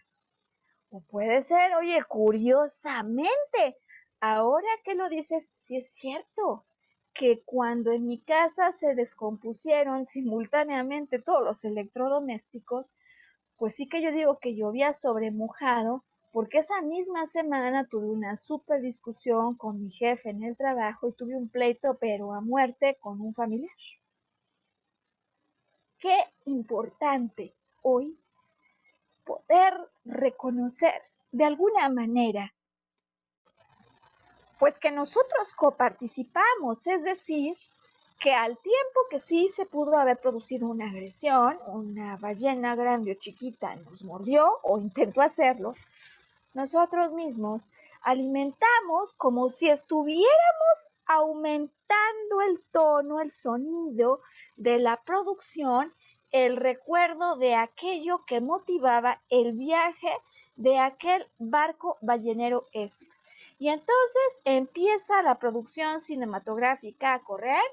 [SPEAKER 1] O puede ser, oye, curiosamente, ahora que lo dices, sí es cierto que cuando en mi casa se descompusieron simultáneamente todos los electrodomésticos, pues sí que yo digo que llovía sobre mojado, porque esa misma semana tuve una súper discusión con mi jefe en el trabajo y tuve un pleito, pero a muerte, con un familiar. Qué importante hoy poder reconocer de alguna manera, pues que nosotros coparticipamos, es decir, que al tiempo que sí se pudo haber producido una agresión, una ballena grande o chiquita nos mordió o intentó hacerlo, nosotros mismos alimentamos como si estuviéramos aumentando el tono, el sonido de la producción, el recuerdo de aquello que motivaba el viaje de aquel barco ballenero Essex. Y entonces empieza la producción cinematográfica a correr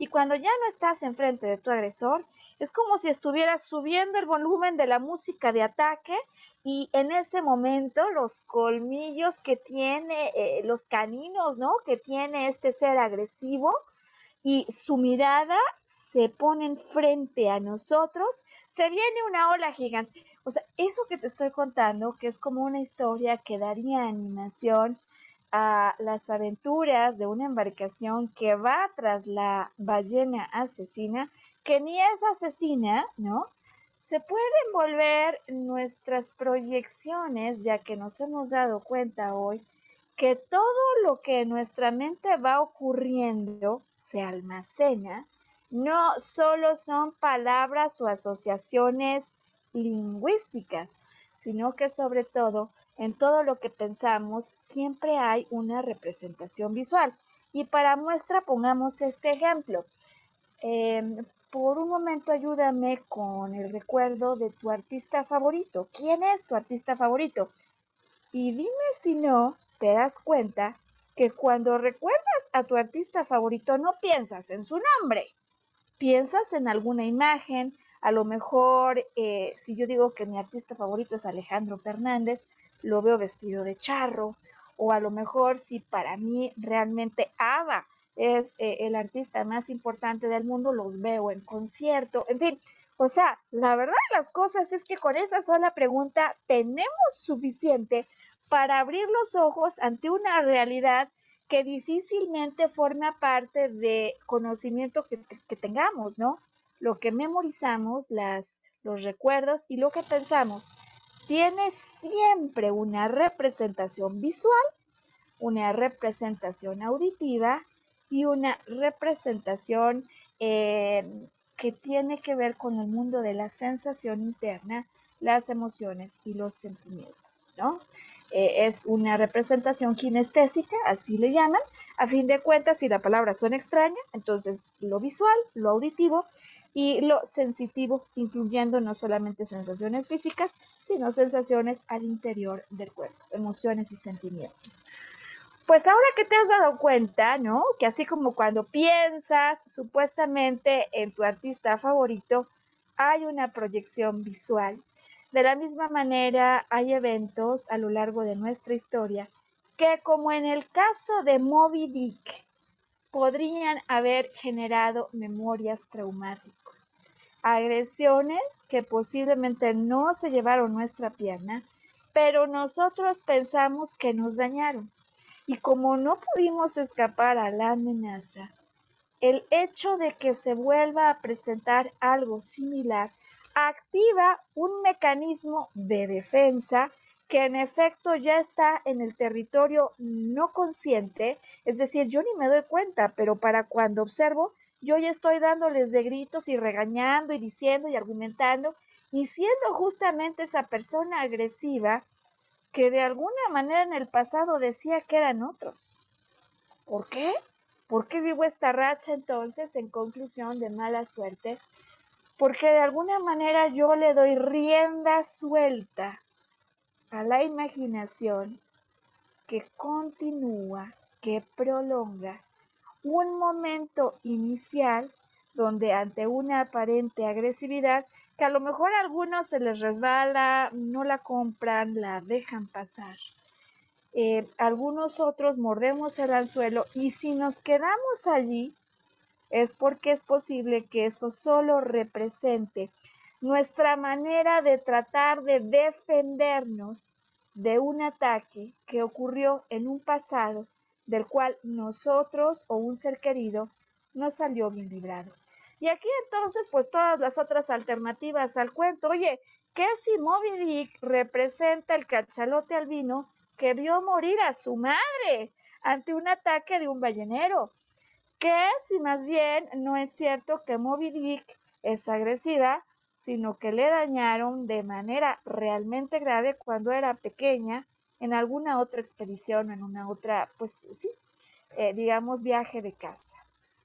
[SPEAKER 1] y cuando ya no estás enfrente de tu agresor, es como si estuvieras subiendo el volumen de la música de ataque y en ese momento los colmillos que tiene, eh, los caninos, ¿no? Que tiene este ser agresivo y su mirada se pone frente a nosotros, se viene una ola gigante. O sea, eso que te estoy contando, que es como una historia que daría animación, a las aventuras de una embarcación que va tras la ballena asesina, que ni es asesina, ¿no? Se pueden volver nuestras proyecciones, ya que nos hemos dado cuenta hoy que todo lo que en nuestra mente va ocurriendo se almacena, no solo son palabras o asociaciones lingüísticas, sino que sobre todo en todo lo que pensamos siempre hay una representación visual. Y para muestra pongamos este ejemplo. Em, por un momento ayúdame con el recuerdo de tu artista favorito. ¿Quién es tu artista favorito? Y dime si no te das cuenta que cuando recuerdas a tu artista favorito no piensas en su nombre, piensas en alguna imagen, a lo mejor eh, si yo digo que mi artista favorito es Alejandro Fernández, lo veo vestido de charro, o a lo mejor si para mí realmente Ava es eh, el artista más importante del mundo, los veo en concierto, en fin, o sea, la verdad de las cosas es que con esa sola pregunta tenemos suficiente para abrir los ojos ante una realidad que difícilmente forma parte de conocimiento que, tengamos, ¿no? Lo que memorizamos, las, los recuerdos y lo que pensamos tiene siempre una representación visual, una representación auditiva y una representación eh, que tiene que ver con el mundo de la sensación interna, las emociones y los sentimientos, ¿no? Eh, es una representación kinestésica, así le llaman. A fin de cuentas, si la palabra suena extraña, entonces lo visual, lo auditivo y lo sensitivo, incluyendo no solamente sensaciones físicas, sino sensaciones al interior del cuerpo, emociones y sentimientos. Pues ahora que te has dado cuenta, ¿no? Que así como cuando piensas supuestamente en tu artista favorito, hay una proyección visual de la misma manera, hay eventos a lo largo de nuestra historia que, como en el caso de Moby Dick, podrían haber generado memorias traumáticas, agresiones que posiblemente no se llevaron nuestra pierna, pero nosotros pensamos que nos dañaron. Y como no pudimos escapar a la amenaza, el hecho de que se vuelva a presentar algo similar activa un mecanismo de defensa que en efecto ya está en el territorio no consciente, es decir, yo ni me doy cuenta, pero para cuando observo, yo ya estoy dándoles de gritos y regañando y diciendo y argumentando y siendo justamente esa persona agresiva que de alguna manera en el pasado decía que eran otros. ¿Por qué? ¿Por qué vivo esta racha entonces en conclusión de mala suerte? Porque de alguna manera yo le doy rienda suelta a la imaginación que continúa, que prolonga un momento inicial donde ante una aparente agresividad que a lo mejor a algunos se les resbala, no la compran, la dejan pasar. Eh, algunos otros mordemos el anzuelo y si nos quedamos allí, es porque es posible que eso solo represente nuestra manera de tratar de defendernos de un ataque que ocurrió en un pasado del cual nosotros o un ser querido no salió bien librado. Y aquí entonces, pues todas las otras alternativas al cuento. Oye, ¿qué si Moby Dick representa el cachalote albino que vio morir a su madre ante un ataque de un ballenero? Que si más bien no es cierto que Moby Dick es agresiva, sino que le dañaron de manera realmente grave cuando era pequeña en alguna otra expedición, en una otra, pues sí, eh, digamos, viaje de casa.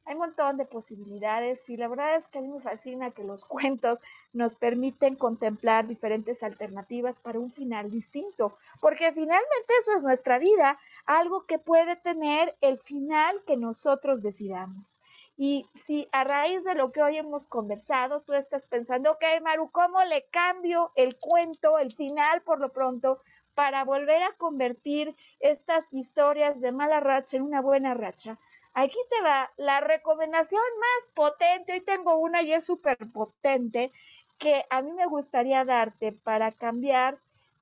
[SPEAKER 1] Hay un montón de posibilidades y la verdad es que a mí me fascina que los cuentos nos permiten contemplar diferentes alternativas para un final distinto, porque finalmente eso es nuestra vida, algo que puede tener el final que nosotros decidamos. Y si a raíz de lo que hoy hemos conversado, tú estás pensando, ok, Maru, ¿cómo le cambio el cuento, el final por lo pronto, para volver a convertir estas historias de mala racha en una buena racha? Aquí te va la recomendación más potente. Hoy tengo una y es súper potente que a mí me gustaría darte para cambiar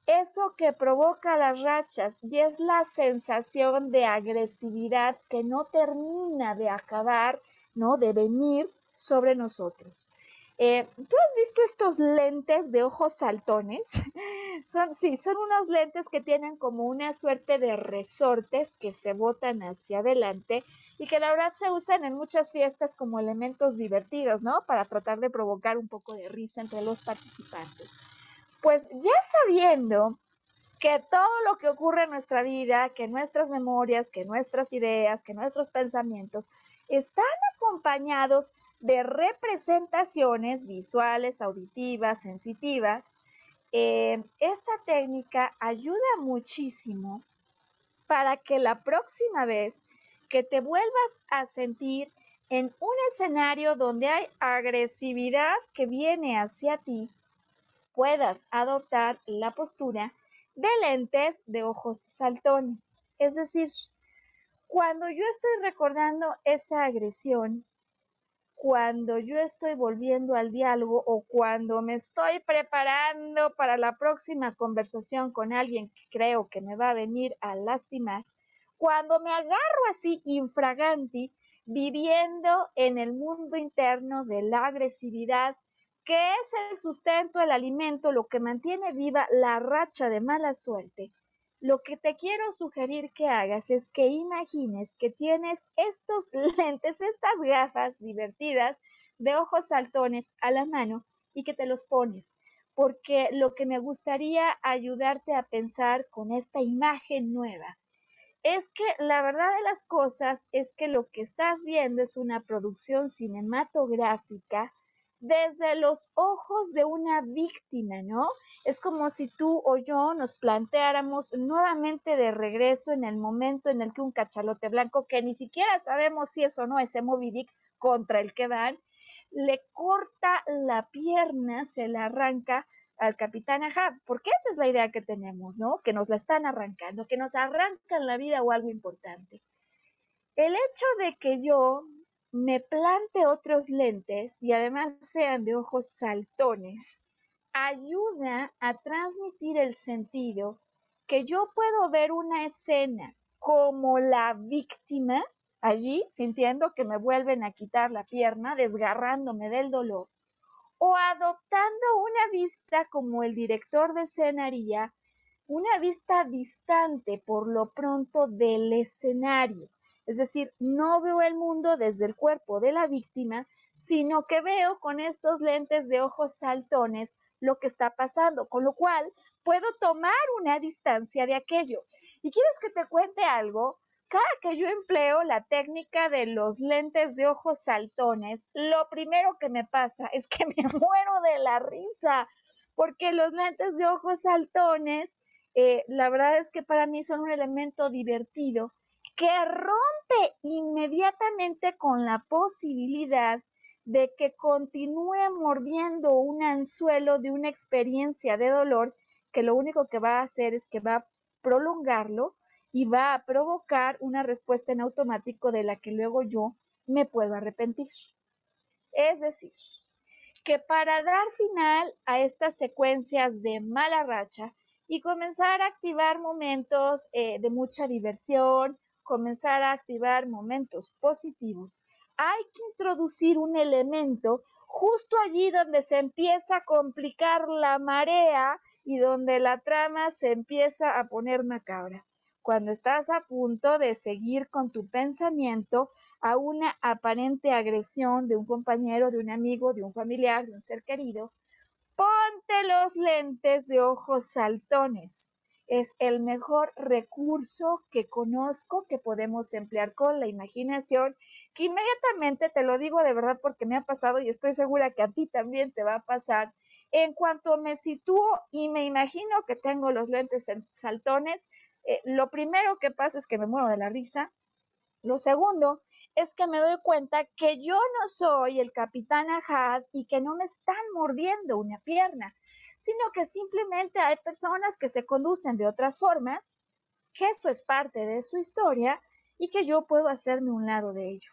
[SPEAKER 1] eso que provoca las rachas y es la sensación de agresividad que no termina de acabar, ¿no? De venir sobre nosotros. Eh, ¿Tú has visto estos lentes de ojos saltones? son, sí, son unos lentes que tienen como una suerte de resortes que se botan hacia adelante y que la verdad se usan en muchas fiestas como elementos divertidos, ¿no? Para tratar de provocar un poco de risa entre los participantes. Pues ya sabiendo que todo lo que ocurre en nuestra vida, que nuestras memorias, que nuestras ideas, que nuestros pensamientos están acompañados de representaciones visuales, auditivas, sensitivas, eh, esta técnica ayuda muchísimo para que la próxima vez que te vuelvas a sentir en un escenario donde hay agresividad que viene hacia ti, puedas adoptar la postura de lentes de ojos saltones. Es decir, cuando yo estoy recordando esa agresión, cuando yo estoy volviendo al diálogo o cuando me estoy preparando para la próxima conversación con alguien que creo que me va a venir a lastimar, cuando me agarro así infraganti, viviendo en el mundo interno de la agresividad, que es el sustento, el alimento, lo que mantiene viva la racha de mala suerte, lo que te quiero sugerir que hagas es que imagines que tienes estos lentes, estas gafas divertidas de ojos saltones a la mano y que te los pones, porque lo que me gustaría ayudarte a pensar con esta imagen nueva es que la verdad de las cosas es que lo que estás viendo es una producción cinematográfica desde los ojos de una víctima, ¿no? Es como si tú o yo nos planteáramos nuevamente de regreso en el momento en el que un cachalote blanco, que ni siquiera sabemos si eso no es Moby Dick contra el que van, le corta la pierna, se la arranca al capitán Ahab, porque esa es la idea que tenemos, ¿no? Que nos la están arrancando, que nos arrancan la vida o algo importante. El hecho de que yo me plante otros lentes y además sean de ojos saltones, ayuda a transmitir el sentido que yo puedo ver una escena como la víctima allí, sintiendo que me vuelven a quitar la pierna, desgarrándome del dolor, o adoptando una vista como el director de escena una vista distante por lo pronto del escenario. Es decir, no veo el mundo desde el cuerpo de la víctima, sino que veo con estos lentes de ojos saltones lo que está pasando, con lo cual puedo tomar una distancia de aquello. ¿Y quieres que te cuente algo? Que yo empleo la técnica de los lentes de ojos saltones, lo primero que me pasa es que me muero de la risa, porque los lentes de ojos saltones, eh, la verdad es que para mí son un elemento divertido que rompe inmediatamente con la posibilidad de que continúe mordiendo un anzuelo de una experiencia de dolor que lo único que va a hacer es que va a prolongarlo y va a provocar una respuesta en automático de la que luego yo me puedo arrepentir. Es decir, que para dar final a estas secuencias de mala racha y comenzar a activar momentos eh, de mucha diversión, comenzar a activar momentos positivos, hay que introducir un elemento justo allí donde se empieza a complicar la marea y donde la trama se empieza a poner macabra cuando estás a punto de seguir con tu pensamiento a una aparente agresión de un compañero, de un amigo, de un familiar, de un ser querido, ponte los lentes de ojos saltones es el mejor recurso que conozco que podemos emplear con la imaginación, que inmediatamente te lo digo de verdad porque me ha pasado y estoy segura que a ti también te va a pasar. En cuanto me sitúo y me imagino que tengo los lentes saltones, eh, lo primero que pasa es que me muero de la risa. Lo segundo es que me doy cuenta que yo no soy el capitán Ahad y que no me están mordiendo una pierna, sino que simplemente hay personas que se conducen de otras formas, que eso es parte de su historia y que yo puedo hacerme un lado de ello.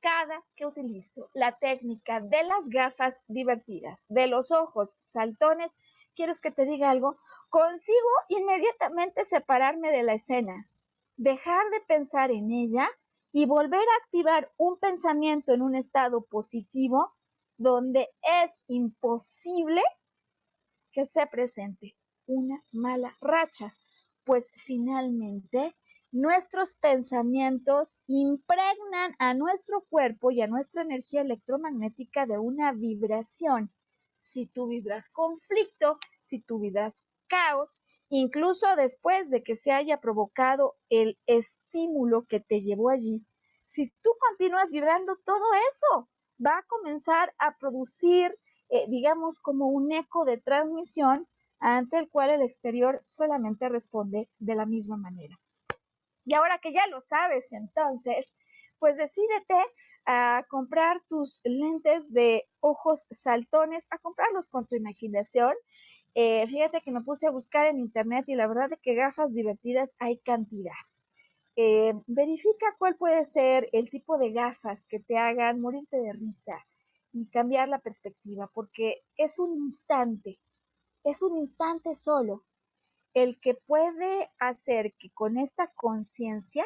[SPEAKER 1] Cada que utilizo la técnica de las gafas divertidas, de los ojos saltones, ¿quieres que te diga algo? Consigo inmediatamente separarme de la escena, dejar de pensar en ella y volver a activar un pensamiento en un estado positivo donde es imposible que se presente una mala racha, pues finalmente nuestros pensamientos impregnan a nuestro cuerpo y a nuestra energía electromagnética de una vibración. Si tú vibras conflicto, si tú vibras caos, incluso después de que se haya provocado el estímulo que te llevó allí, si tú continúas vibrando todo eso, va a comenzar a producir, eh, digamos, como un eco de transmisión ante el cual el exterior solamente responde de la misma manera. Y ahora que ya lo sabes, entonces, pues decídete a comprar tus lentes de ojos saltones, a comprarlos con tu imaginación eh, fíjate que me puse a buscar en internet y la verdad es que gafas divertidas hay cantidad. Eh, verifica cuál puede ser el tipo de gafas que te hagan morirte de risa y cambiar la perspectiva, porque es un instante, es un instante solo el que puede hacer que con esta conciencia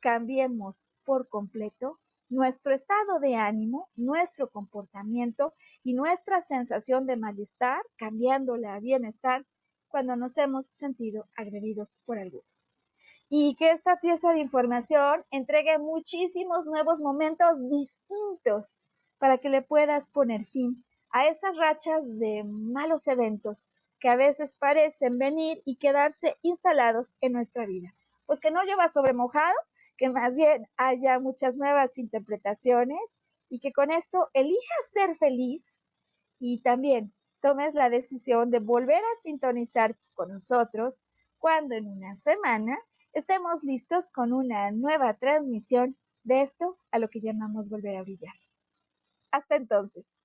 [SPEAKER 1] cambiemos por completo nuestro estado de ánimo, nuestro comportamiento y nuestra sensación de malestar, cambiándola a bienestar cuando nos hemos sentido agredidos por alguno. Y que esta pieza de información entregue muchísimos nuevos momentos distintos para que le puedas poner fin a esas rachas de malos eventos que a veces parecen venir y quedarse instalados en nuestra vida. Pues que no lleva sobre mojado que más bien haya muchas nuevas interpretaciones y que con esto elijas ser feliz y también tomes la decisión de volver a sintonizar con nosotros cuando en una semana estemos listos con una nueva transmisión de esto a lo que llamamos volver a brillar. Hasta entonces.